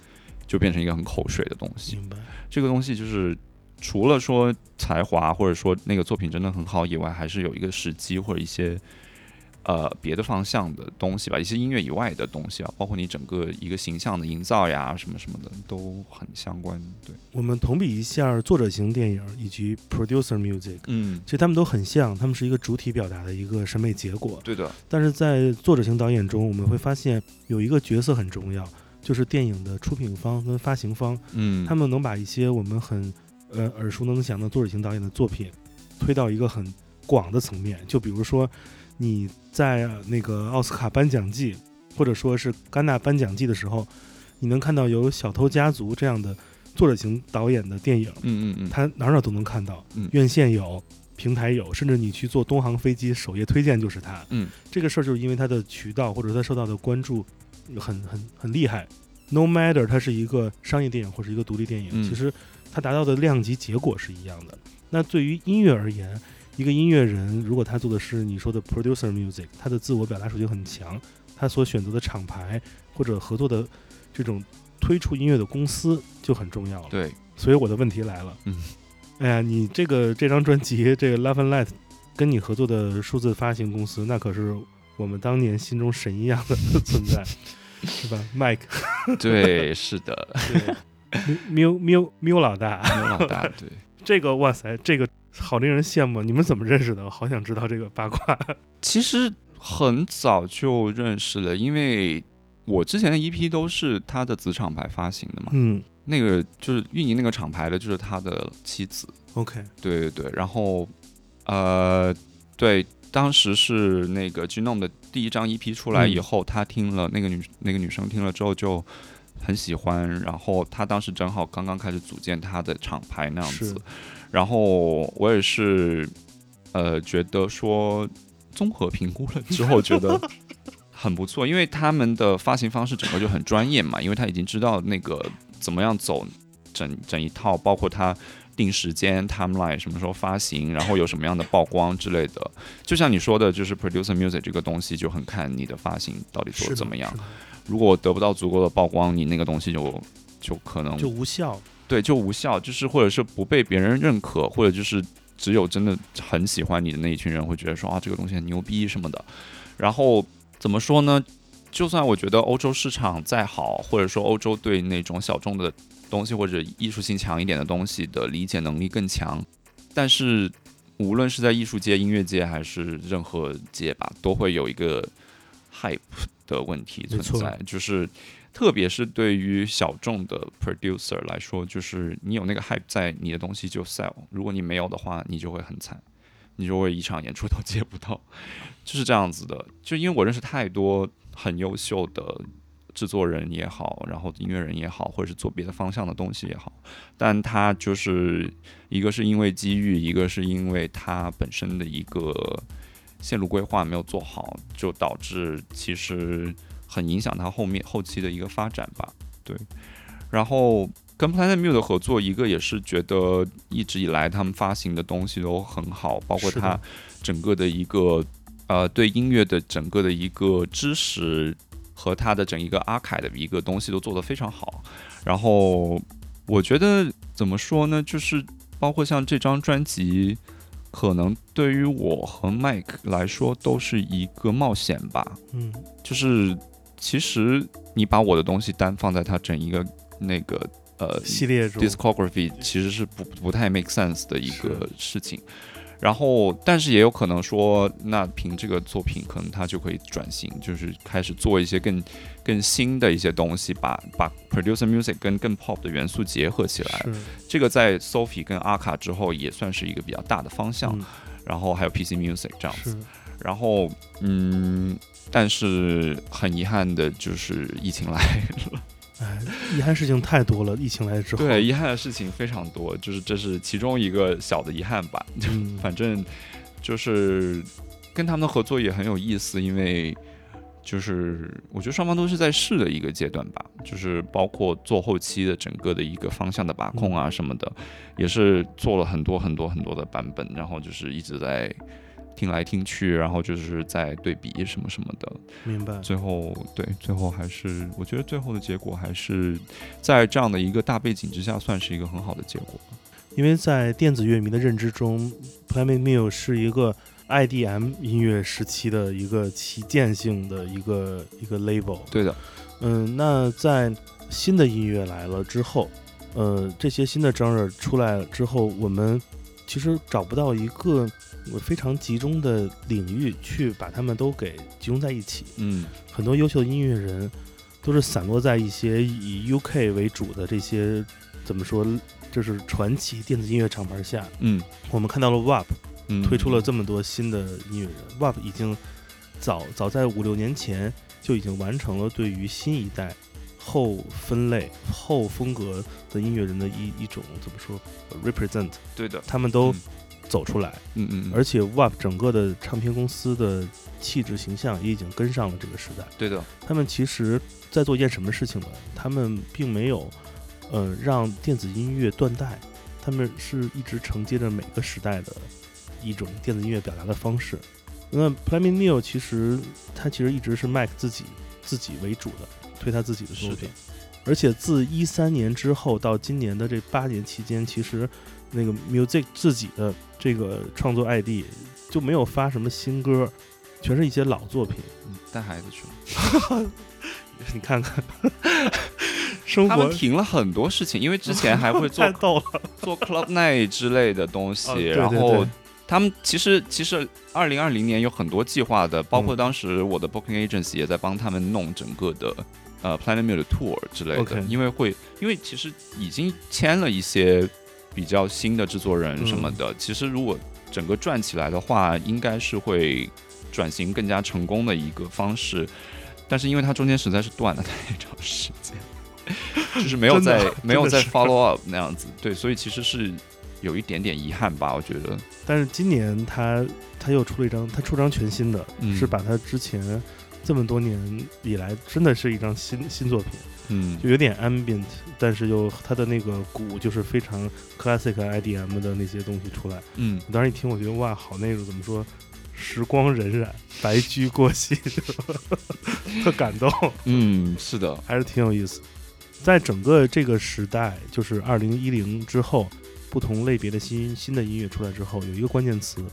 就变成一个很口水的东西。明白。这个东西就是除了说才华或者说那个作品真的很好以外，还是有一个时机或者一些呃别的方向的东西吧，一些音乐以外的东西啊，包括你整个一个形象的营造呀，什么什么的都很相关。对，我们同比一下作者型电影以及 producer music，嗯，其实他们都很像，他们是一个主体表达的一个审美结果。对的，但是在作者型导演中，我们会发现有一个角色很重要，就是电影的出品方跟发行方，嗯，他们能把一些我们很呃耳熟能详的作者型导演的作品推到一个很广的层面。就比如说你在呃那个奥斯卡颁奖季，或者说是戛纳颁奖季的时候，你能看到有《小偷家族》这样的作者型导演的电影，嗯嗯嗯，他哪儿哪儿都能看到，嗯院线有，平台有，甚至你去坐东航飞机，首页推荐就是它。嗯，这个事儿就是因为它的渠道或者它受到的关注很很很厉害。No matter 它是一个商业电影或是一个独立电影，嗯其实它达到的量级结果是一样的。那对于音乐而言，一个音乐人如果他做的是你说的 producer music，他的自我表达属性很强，他所选择的厂牌或者合作的这种推出音乐的公司就很重要了。对，所以我的问题来了，嗯，哎呀，你这个这张专辑这个 Love and Light 跟你合作的数字发行公司，那可是我们当年心中神一样的存在，是吧？Mike，对，是的，对，Miu Miu Miu 老大，缪老大，对。这个哇塞，这个好令人羡慕。你们怎么认识的？我好想知道这个八卦。其实很早就认识了，因为我之前的 EP 都是他的子厂牌发行的嘛，嗯那个就是运营那个厂牌的，就是他的妻子。，OK，对对对，然后呃，对，当时是那个 Genome 的第一张 EP 出来以嗯后，她听了那个女那个女生听了之后就很喜欢，然后他当时正好刚刚开始组建他的厂牌那样子，然后我也是呃觉得说综合评估了之后觉得。很不错，因为他们的发行方式整个就很专业嘛，因为他已经知道那个怎么样走整整一套，包括他定时间 timeline 什么时候发行，然后有什么样的曝光之类的。就像你说的，就是 producer music 这个东西就很看你的发行到底做怎么样如果得不到足够的曝光，你那个东西就就可能就无效。对就无效，就是或者是不被别人认可，或者就是只有真的很喜欢你的那一群人会觉得说啊这个东西很牛逼什么的。然后怎么说呢？就算我觉得欧洲市场再好，或者说欧洲对那种小众的东西或者艺术性强一点的东西的理解能力更强，但是无论是在艺术界、音乐界还是任何界吧，都会有一个 hype 的问题存在，就是特别是对于小众的 producer 来说，就是你有那个 hype 在，你的东西就 sell；如果你没有的话，你就会很惨，你就会一场演出都接不到，就是这样子的。就因为我认识太多很优秀的制作人也好，然后音乐人也好，或者是做别的方向的东西也好，但他就是一个是因为机遇，一个是因为他本身的一个线路规划没有做好，就导致其实很影响他后面后期的一个发展吧。对，然后跟 Planet Mu 的合作，一个也是觉得一直以来他们发行的东西都很好，包括他整个的一个呃对音乐的整个的一个知识和他的整一个阿凯的一个东西都做得非常好。然后我觉得怎么说呢，就是包括像这张专辑，可能对于我和 Mike 来说都是一个冒险吧。嗯，就是其实你把我的东西单放在它整一个那个呃系列中 discography 其实是不不太 make sense 的一个事情。然后，但是也有可能说，那凭这个作品，可能他就可以转型，就是开始做一些更更新的一些东西，把把 producer music 跟更 pop 的元素结合起来。这个在 Sophie 跟阿卡之后也算是一个比较大的方向。嗯然后还有 PC music 这样子。然后，嗯，但是很遗憾的就是疫情来了。哎，遗憾事情太多了。疫情来之后，对，遗憾的事情非常多，就是这是其中一个小的遗憾吧。嗯，反正就是跟他们的合作也很有意思，因为就是我觉得双方都是在试的一个阶段吧，就是包括做后期的整个的一个方向的把控啊什么的，也是做了很多很多很多的版本，然后就是一直在听来听去，然后就是在对比什么什么的，明白。最后对，最后还是我觉得最后的结果还是在这样的一个大背景之下，算是一个很好的结果。因为在电子乐迷的认知中，Planet Mill 是一个 IDM 音乐时期的一个旗舰性的一个一个 label。对的，嗯，那在新的音乐来了之后，呃，这些新的 genre 出来了之后，我们其实找不到一个呃非常集中的领域去把他们都给集中在一起。嗯，很多优秀的音乐人都是散落在一些以 UK 为主的这些怎么说，就是传奇电子音乐厂牌下。嗯。我们看到了 WAP 嗯，推出了这么多新的音乐人、w a p 已经早早在五六年前就已经完成了对于新一代后分类、后风格的音乐人的一一种怎么说呃 represent，对的，他们都嗯走出来，嗯嗯，而且 WAP 整个的唱片公司的气质形象也已经跟上了这个时代。对的，他们其实在做一件什么事情呢？他们并没有，呃，让电子音乐断代，他们是一直承接着每个时代的一种电子音乐表达的方式。那 p l a m i n Neil 其实他其实一直是 Mac 自己自己为主的，推他自己的作品。而且自一三年之后到今年的这八年期间，其实那个 Music 自己的这个创作 ID 就没有发什么新歌，全是一些老作品。嗯带孩子去了。你看看，生活停了很多事情，因为之前还会 做。做 club night 之类的东西，哦对然后他们其实其实二零二零年有很多计划的，包括嗯当时我的 booking agency 也在帮他们弄整个的呃 Planet Mill 的 tour 之类的。因为会因为其实已经签了一些比较新的制作人什么嗯。的，其实如果整个转起来的话，应该是会转型更加成功的一个方式。但是因为它中间实在是断了太长时间，就是没有在没有在 follow up 那样子，对，所以其实是有一点点遗憾吧，我觉得。但是今年他他又出了一张，他出张全新的，嗯。是把他之前这么多年以来真的是一张新新作品，嗯就有点 ambient，但是又他的那个鼓就是非常 classic IDM 的那些东西出来。嗯，我当时一听，我觉得哇，好那种怎么说，时光荏苒，白驹过隙，特感动。嗯，是的，还是挺有意思。在整个这个时代，就是二零一零之后，不同类别的新新的音乐出来之后，有一个关键词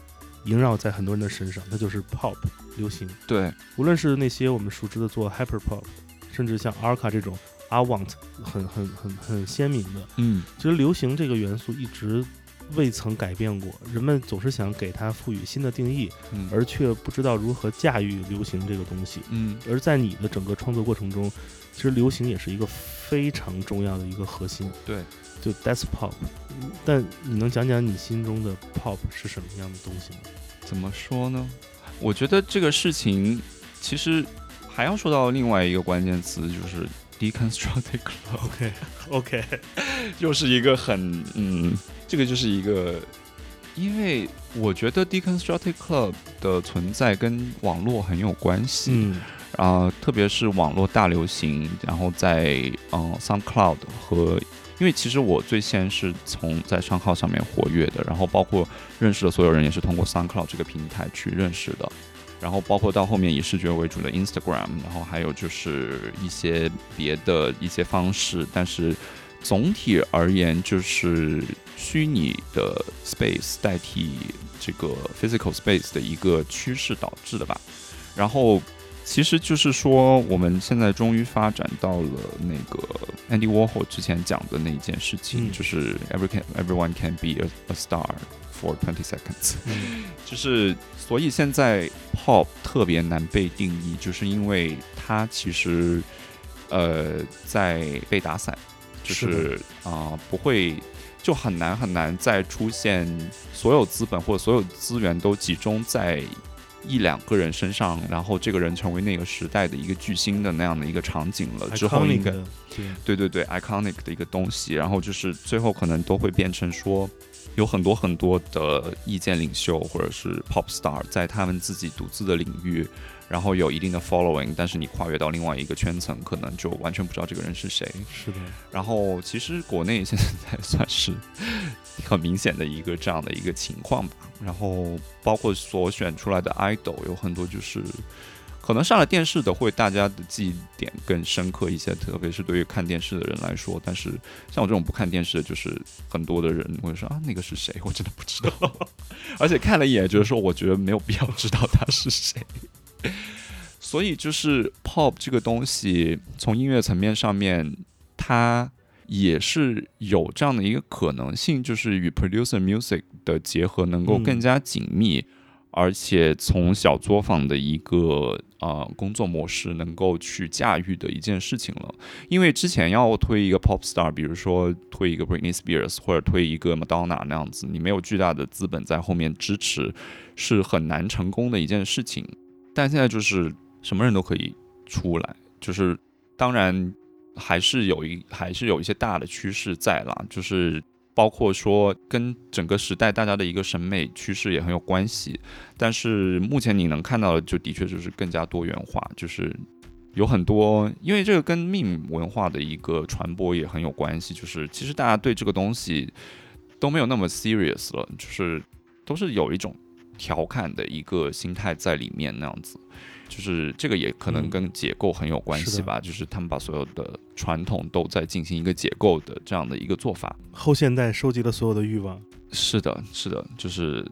萦绕在很多人的身上，那就是 pop 流行。对，无论是那些我们熟知的做 hyper pop，甚至像 Arca 这种 I want 很很很很鲜明的，嗯。其实流行这个元素一直未曾改变过，人们总是想给它赋予新的定义，嗯，而却不知道如何驾驭流行这个东西。嗯。而在你的整个创作过程中，其实流行也是一个非常重要的一个核心，对，就 That's Pop。但你能讲讲你心中的 Pop 是什么样的东西吗？怎么说呢？我觉得这个事情其实还要说到另外一个关键词，就是 deconstructed club，OK OK，又是一个很嗯，这个就是一个，因为我觉得 deconstructed club 的存在跟网络很有关系。嗯啊、特别是网络大流行，然后在嗯、呃 SoundCloud 和，因为其实我最先是从在商号上面活跃的，然后包括认识的所有人也是通过 SoundCloud 这个平台去认识的，然后包括到后面以视觉为主的 Instagram，然后还有就是一些别的一些方式，但是总体而言就是虚拟的 space 代替这个 physical space 的一个趋势导致的吧，然后。其实就是说，我们现在终于发展到了那个 Andy Warhol 之前讲的那一件事情，嗯。就是 every can everyone can be a, a star for twenty seconds。嗯。就是所以现在 pop 特别难被定义，就是因为它其实呃在被打散，就是是啊、不会就很难很难再出现所有资本或者所有资源都集中在一两个人身上，然后这个人成为那个时代的一个巨星的那样的一个场景了。之后应 Iconic 该的对对对对，iconic 的一个东西，然后就是最后可能都会变成说，有很多很多的意见领袖或者是 pop star 在他们自己独自的领域，然后有一定的 following，但是你跨越到另外一个圈层，可能就完全不知道这个人是谁。是的，然后其实国内现在算是很明显的一个这样的一个情况吧。然后包括所选出来的 idol 有很多就是。可能上了电视的会大家的记忆点更深刻一些，特别是对于看电视的人来说。但是像我这种不看电视的，就是很多的人会说啊，那个是谁？我真的不知道。而且看了一眼，觉得说我觉得没有必要知道他是谁。所以就是 pop 这个东西，从音乐层面上面，它也是有这样的一个可能性，就是与 producer music 的结合能够嗯更加紧密，而且从小作坊的一个呃工作模式能够去驾驭的一件事情了。因为之前要推一个 pop star，比如说推一个 Britney Spears 或者推一个 Madonna 那样子，你没有巨大的资本在后面支持，是很难成功的一件事情。但现在就是什么人都可以出来，就是当然还是有一还是有一些大的趋势在啦，就是包括说跟整个时代大家的一个审美趋势也很有关系。但是目前你能看到的，就的确就是更加多元化，就是有很多，因为这个跟命文化的一个传播也很有关系。就是其实大家对这个东西都没有那么 serious 了，就是都是有一种调侃的一个心态在里面那样子。就是这个也可能嗯跟解构很有关系吧，就是他们把所有的传统都在进行一个解构的这样的一个做法。后现代收集了所有的欲望，是的，是的，就是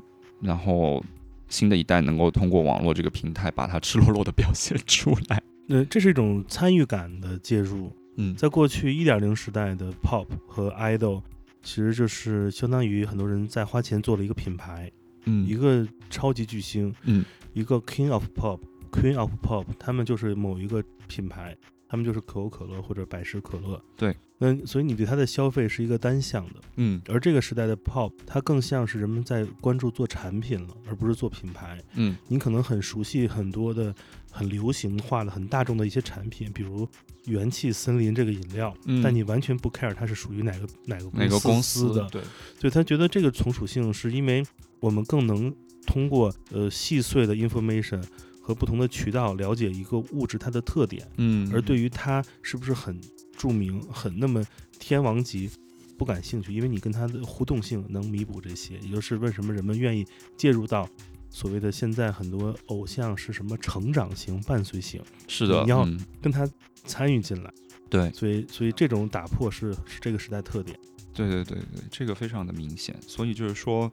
然后新的一代能够通过网络这个平台把它赤裸裸的表现出来。那，这是一种参与感的介入。嗯，在过去一点零时代的 pop 和 idol，其实就是相当于很多人在花钱做了一个品牌，嗯。一个超级巨星，嗯。一个 king of pop，queen of pop，他们就是某一个品牌，他们就是可口可乐或者百事可乐。对，那所以你对它的消费是一个单向的，嗯。而这个时代的 pop，它更像是人们在关注做产品了，而不是做品牌。嗯。你可能很熟悉很多的很流行化的、很大众的一些产品，比如元气森林这个饮料，嗯。但你完全不 care 它是属于哪个哪个哪个公司的，对，所以他觉得这个从属性是因为我们更能通过呃细碎的 information 和不同的渠道了解一个物质它的特点，嗯，而对于它是不是很著名、很那么天王级。不感兴趣，因为你跟它的互动性能弥补这些，也就是为什么人们愿意介入到所谓的现在很多偶像是什么成长型、伴随型，是的，你要嗯跟他参与进来，对所以所以这种打破是是这个时代特点。对对对对，这个非常的明显。所以就是说，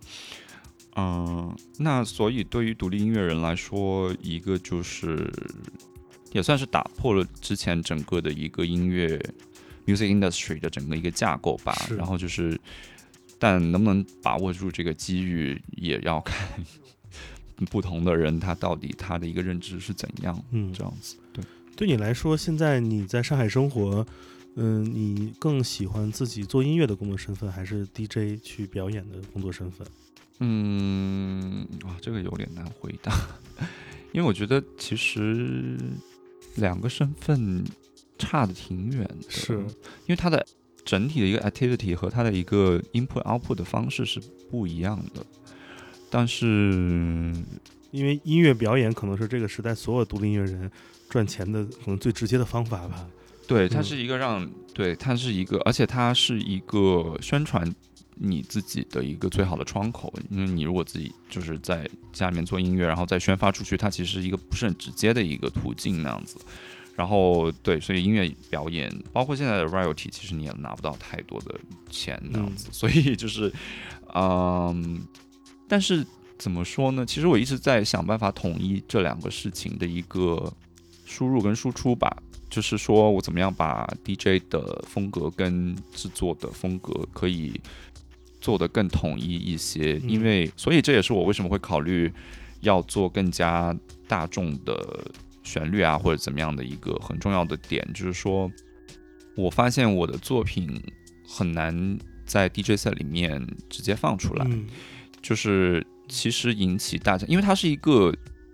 嗯、那所以对于独立音乐人来说，一个就是也算是打破了之前整个的一个音乐 music industry 的整个一个架构吧。然后就是，但能不能把握住这个机遇，也要看不同的人他到底他的一个认知是怎样。嗯，这样子，对，对你来说，现在你在上海生活，嗯，你更喜欢自己做音乐的工作身份，还是 DJ 去表演的工作身份？嗯，哇，这个有点难回答，因为我觉得其实两个身份差的挺远的，是。因为它的整体的一个 activity 和它的一个 input output 的方式是不一样的，但是因为音乐表演可能是这个时代所有独立音乐人赚钱的可能最直接的方法吧。对，它嗯。是一个让，对，它是一个，而且它是一个宣传你自己的一个最好的窗口。因为你如果自己就是在家里面做音乐，然后再宣发出去，它其实是一个不是很直接的一个途径那样子。然后对，所以音乐表演，包括现在的 royalty，其实你也拿不到太多的钱那样子。所以就是，嗯，但是怎么说呢？其实我一直在想办法统一这两个事情的一个输入跟输出吧。就是说我怎么样把 DJ 的风格跟制作的风格可以做得更统一一些，嗯。因为所以这也是我为什么会考虑要做更加大众的旋律啊，或者怎么样的一个很重要的点，就是说我发现我的作品很难在 DJ set 里面直接放出来，嗯，就是其实引起大家，因为它是一个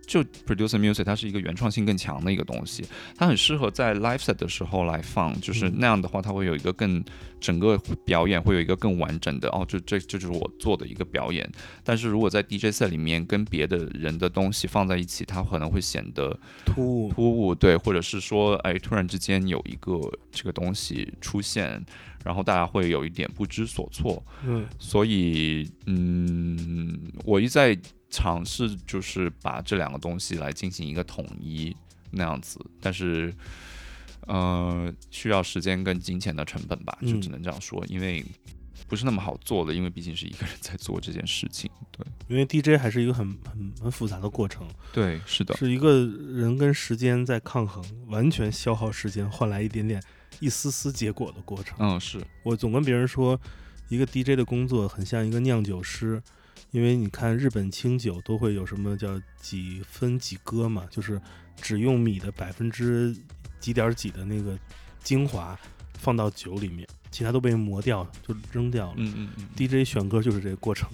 就 producer music，它是一个原创性更强的一个东西，它很适合在 live set 的时候来放，就是嗯那样的话，它会有一个更整个表演会有一个更完整的哦，这这这就是我做的一个表演。但是如果在 DJ set 里面跟别的人的东西放在一起，它可能会显得突兀，突兀，对，或者是说，哎，突然之间有一个这个东西出现，然后大家会有一点不知所措。嗯。所以，嗯，我一直在尝试，就是把这两个东西来进行一个统一那样子，但是，呃，需要时间跟金钱的成本吧，就嗯只能这样说，因为不是那么好做的，因为毕竟是一个人在做这件事情。对，因为 DJ 还是一个很很很复杂的过程，对，是的，是一个人跟时间在抗衡，完全消耗时间换来一点点一丝丝结果的过程。嗯，是，我总跟别人说，一个 DJ 的工作很像一个酿酒师，因为你看日本清酒都会有什么叫几分几割嘛，就是只用米的百分之几点几的那个精华放到酒里面，其他都被磨掉就扔掉了。嗯嗯嗯，DJ 选歌就是这个过程，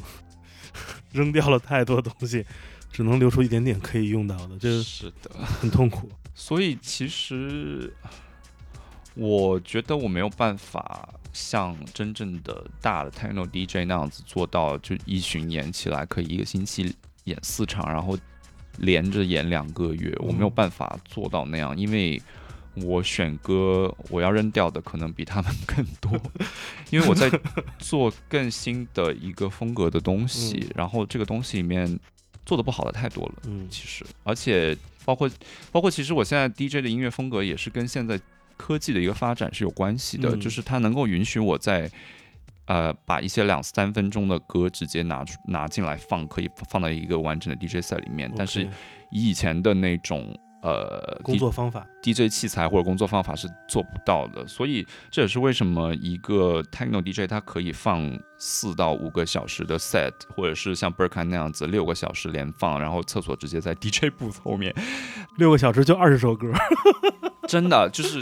扔掉了太多东西，只能留出一点点可以用到的，这是的。很痛苦。所以其实我觉得我没有办法像真正的大的 techno DJ 那样子做到，就一巡演起来可以一个星期演四场，然后连着演两个月，我没有办法做到那样，因为我选歌我要扔掉的可能比他们 更多，因为我在 做更新的一个风格的东西，然后这个东西里面做的不好的太多了。嗯。其实，而且包括包括，其实我现在 DJ 的音乐风格也是跟现在科技的一个发展是有关系的，嗯就是它能够允许我在呃把一些两三分钟的歌直接拿出拿进来放，可以放到一个完整的 DJ set 里面，但是以以前的那种。呃，工作方法，DJ 器材或者工作方法是做不到的，所以这也是为什么一个 techno DJ 它可以放四到五个小时的 set，或者是像 Berkan 那样子六个小时连放，然后厕所直接在 DJ booth 后面，六个小时就二十首歌，真的就是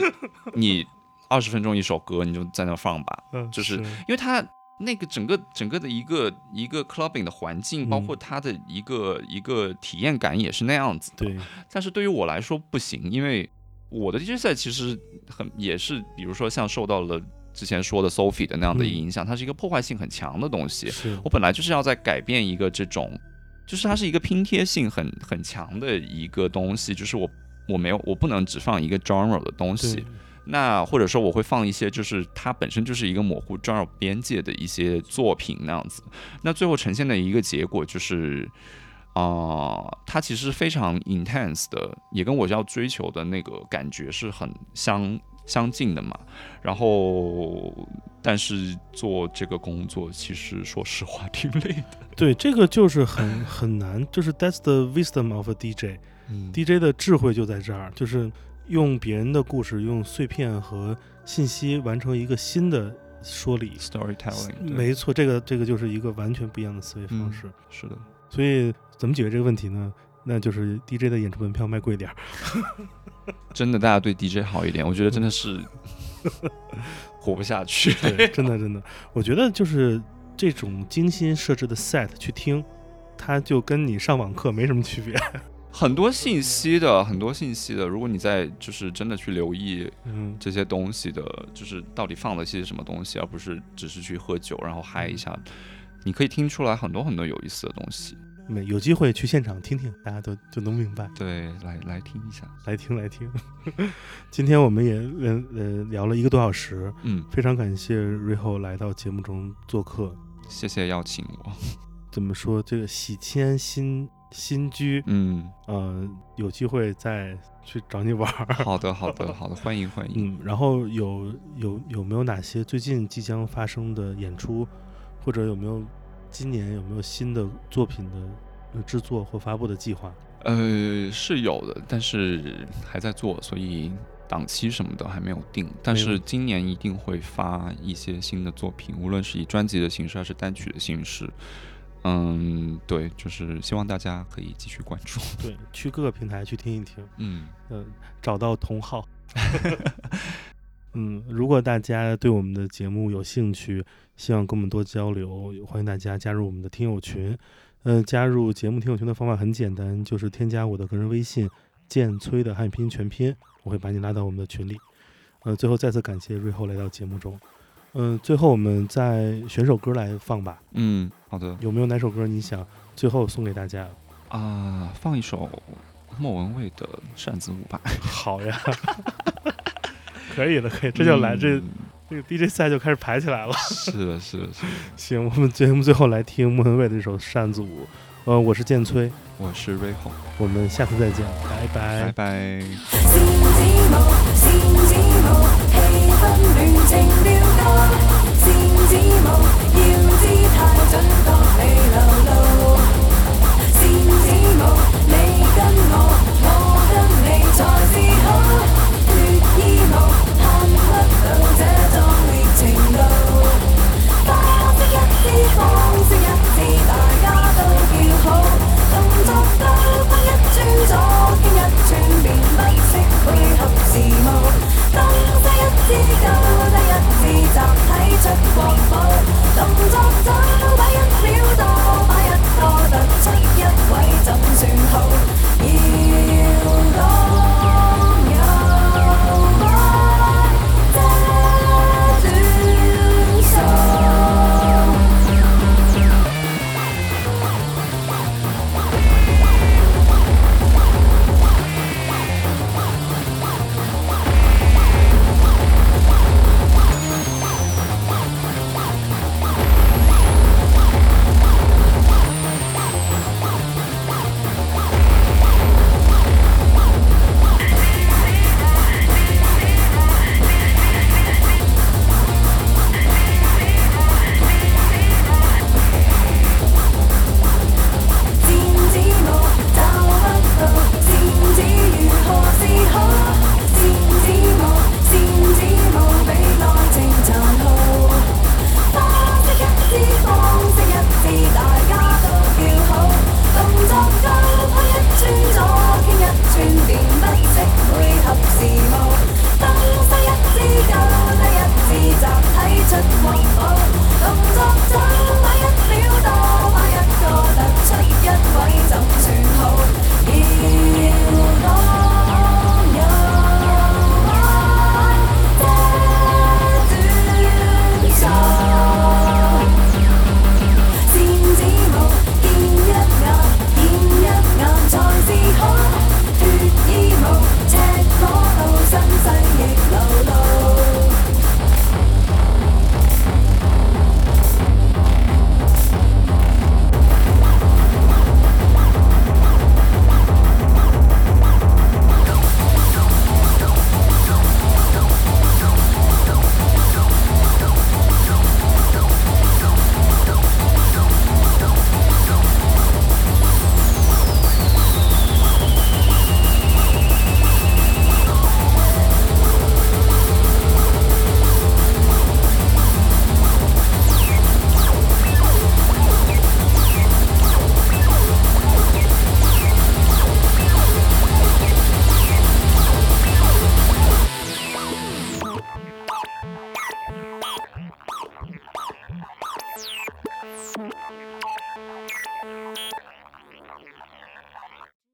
你二十分钟一首歌，你就在那放吧，嗯，就是。因为它那个整个整个的一个一个 clubbing 的环境，嗯包括它的一个一个体验感也是那样子的。对，但是对于我来说不行，因为我的 DJ 赛其实很也是，比如说像受到了之前说的 Sophie 的那样的嗯影响，它是一个破坏性很强的东西。是我本来就是要在改变一个这种，就是它是一个拼贴性很很强的一个东西，就是我我没有我不能只放一个 genre 的东西对，那或者说我会放一些就是它本身就是一个模糊 genre 边界的一些作品那样子，那最后呈现的一个结果就是。啊、它其实非常 intense 的，也跟我要追求的那个感觉是很相相近的嘛。然后，但是做这个工作，其实说实话挺累的。对，这个就是很很难，就是 that's the wisdom of a DJ。嗯 DJ 的智慧就在这儿，就是用别人的故事，用碎片和信息完成一个新的说理。storytelling，没错，这个这个就是一个完全不一样的思维方嗯式。是的，所以怎么解决这个问题呢？那就是 DJ 的演出门票卖贵点儿。真的大家对 DJ 好一点，我觉得真的是活不下去。对，真的真的，我觉得就是这种精心设置的 set 去听，它就跟你上网课没什么区别。很多信息的，很多信息的。如果你在就是真的去留意嗯，这些东西的，就是到底放了些什么东西，而不是只是去喝酒然后嗨一下，你可以听出来很多很多有意思的东西。没有机会去现场听听，大家都就能明白。对，来来听一下。来听来听。今天我们也呃呃聊了一个多小时，嗯，非常感谢瑞后来到节目中做客。谢谢邀请我。怎么说？这个喜迁新新居，嗯，呃，有机会再去找你玩儿。好的，好的，好的，欢迎欢迎。嗯，然后有有有没有哪些最近即将发生的演出，或者有没有今年有没有新的作品的呃制作或发布的计划？呃，是有的，但是还在做，所以档期什么的还没有定。但是今年一定会发一些新的作品，无论是以专辑的形式还是单曲的形式。嗯，对，就是希望大家可以继续关注。对，去各个平台去听一听。嗯，嗯，找到同好。嗯，如果大家对我们的节目有兴趣，希望跟我们多交流，欢迎大家加入我们的听友群。呃，加入节目听友群的方法很简单，就是添加我的个人微信“建崔”的汉语拼音全拼，我会把你拉到我们的群里。呃，最后再次感谢瑞后来到节目中。嗯、最后我们再选首歌来放吧。嗯，好的有没有哪首歌你想最后送给大家？啊，放一首莫文蔚的《扇子舞》吧》，好呀，可以的，可以，这就来、这嗯这个 DJ 赛就开始排起来了。是的，是的，是的。行，我们节目最后来听莫文蔚的这首《扇子舞》。呃，我是剑崔，我是瑞红，我们下次再见，拜拜拜拜。温暖情调歌扇子舞要知太准确未流露扇子舞你跟我我跟你才是好脱衣舞看不到这壮烈程度花式一丝方式一丝大家都叫好动作都分一寸早一天一寸变不识配合时务都知高低一次集体出国宝动作早摆一秒多摆一个突出一位怎算好？要多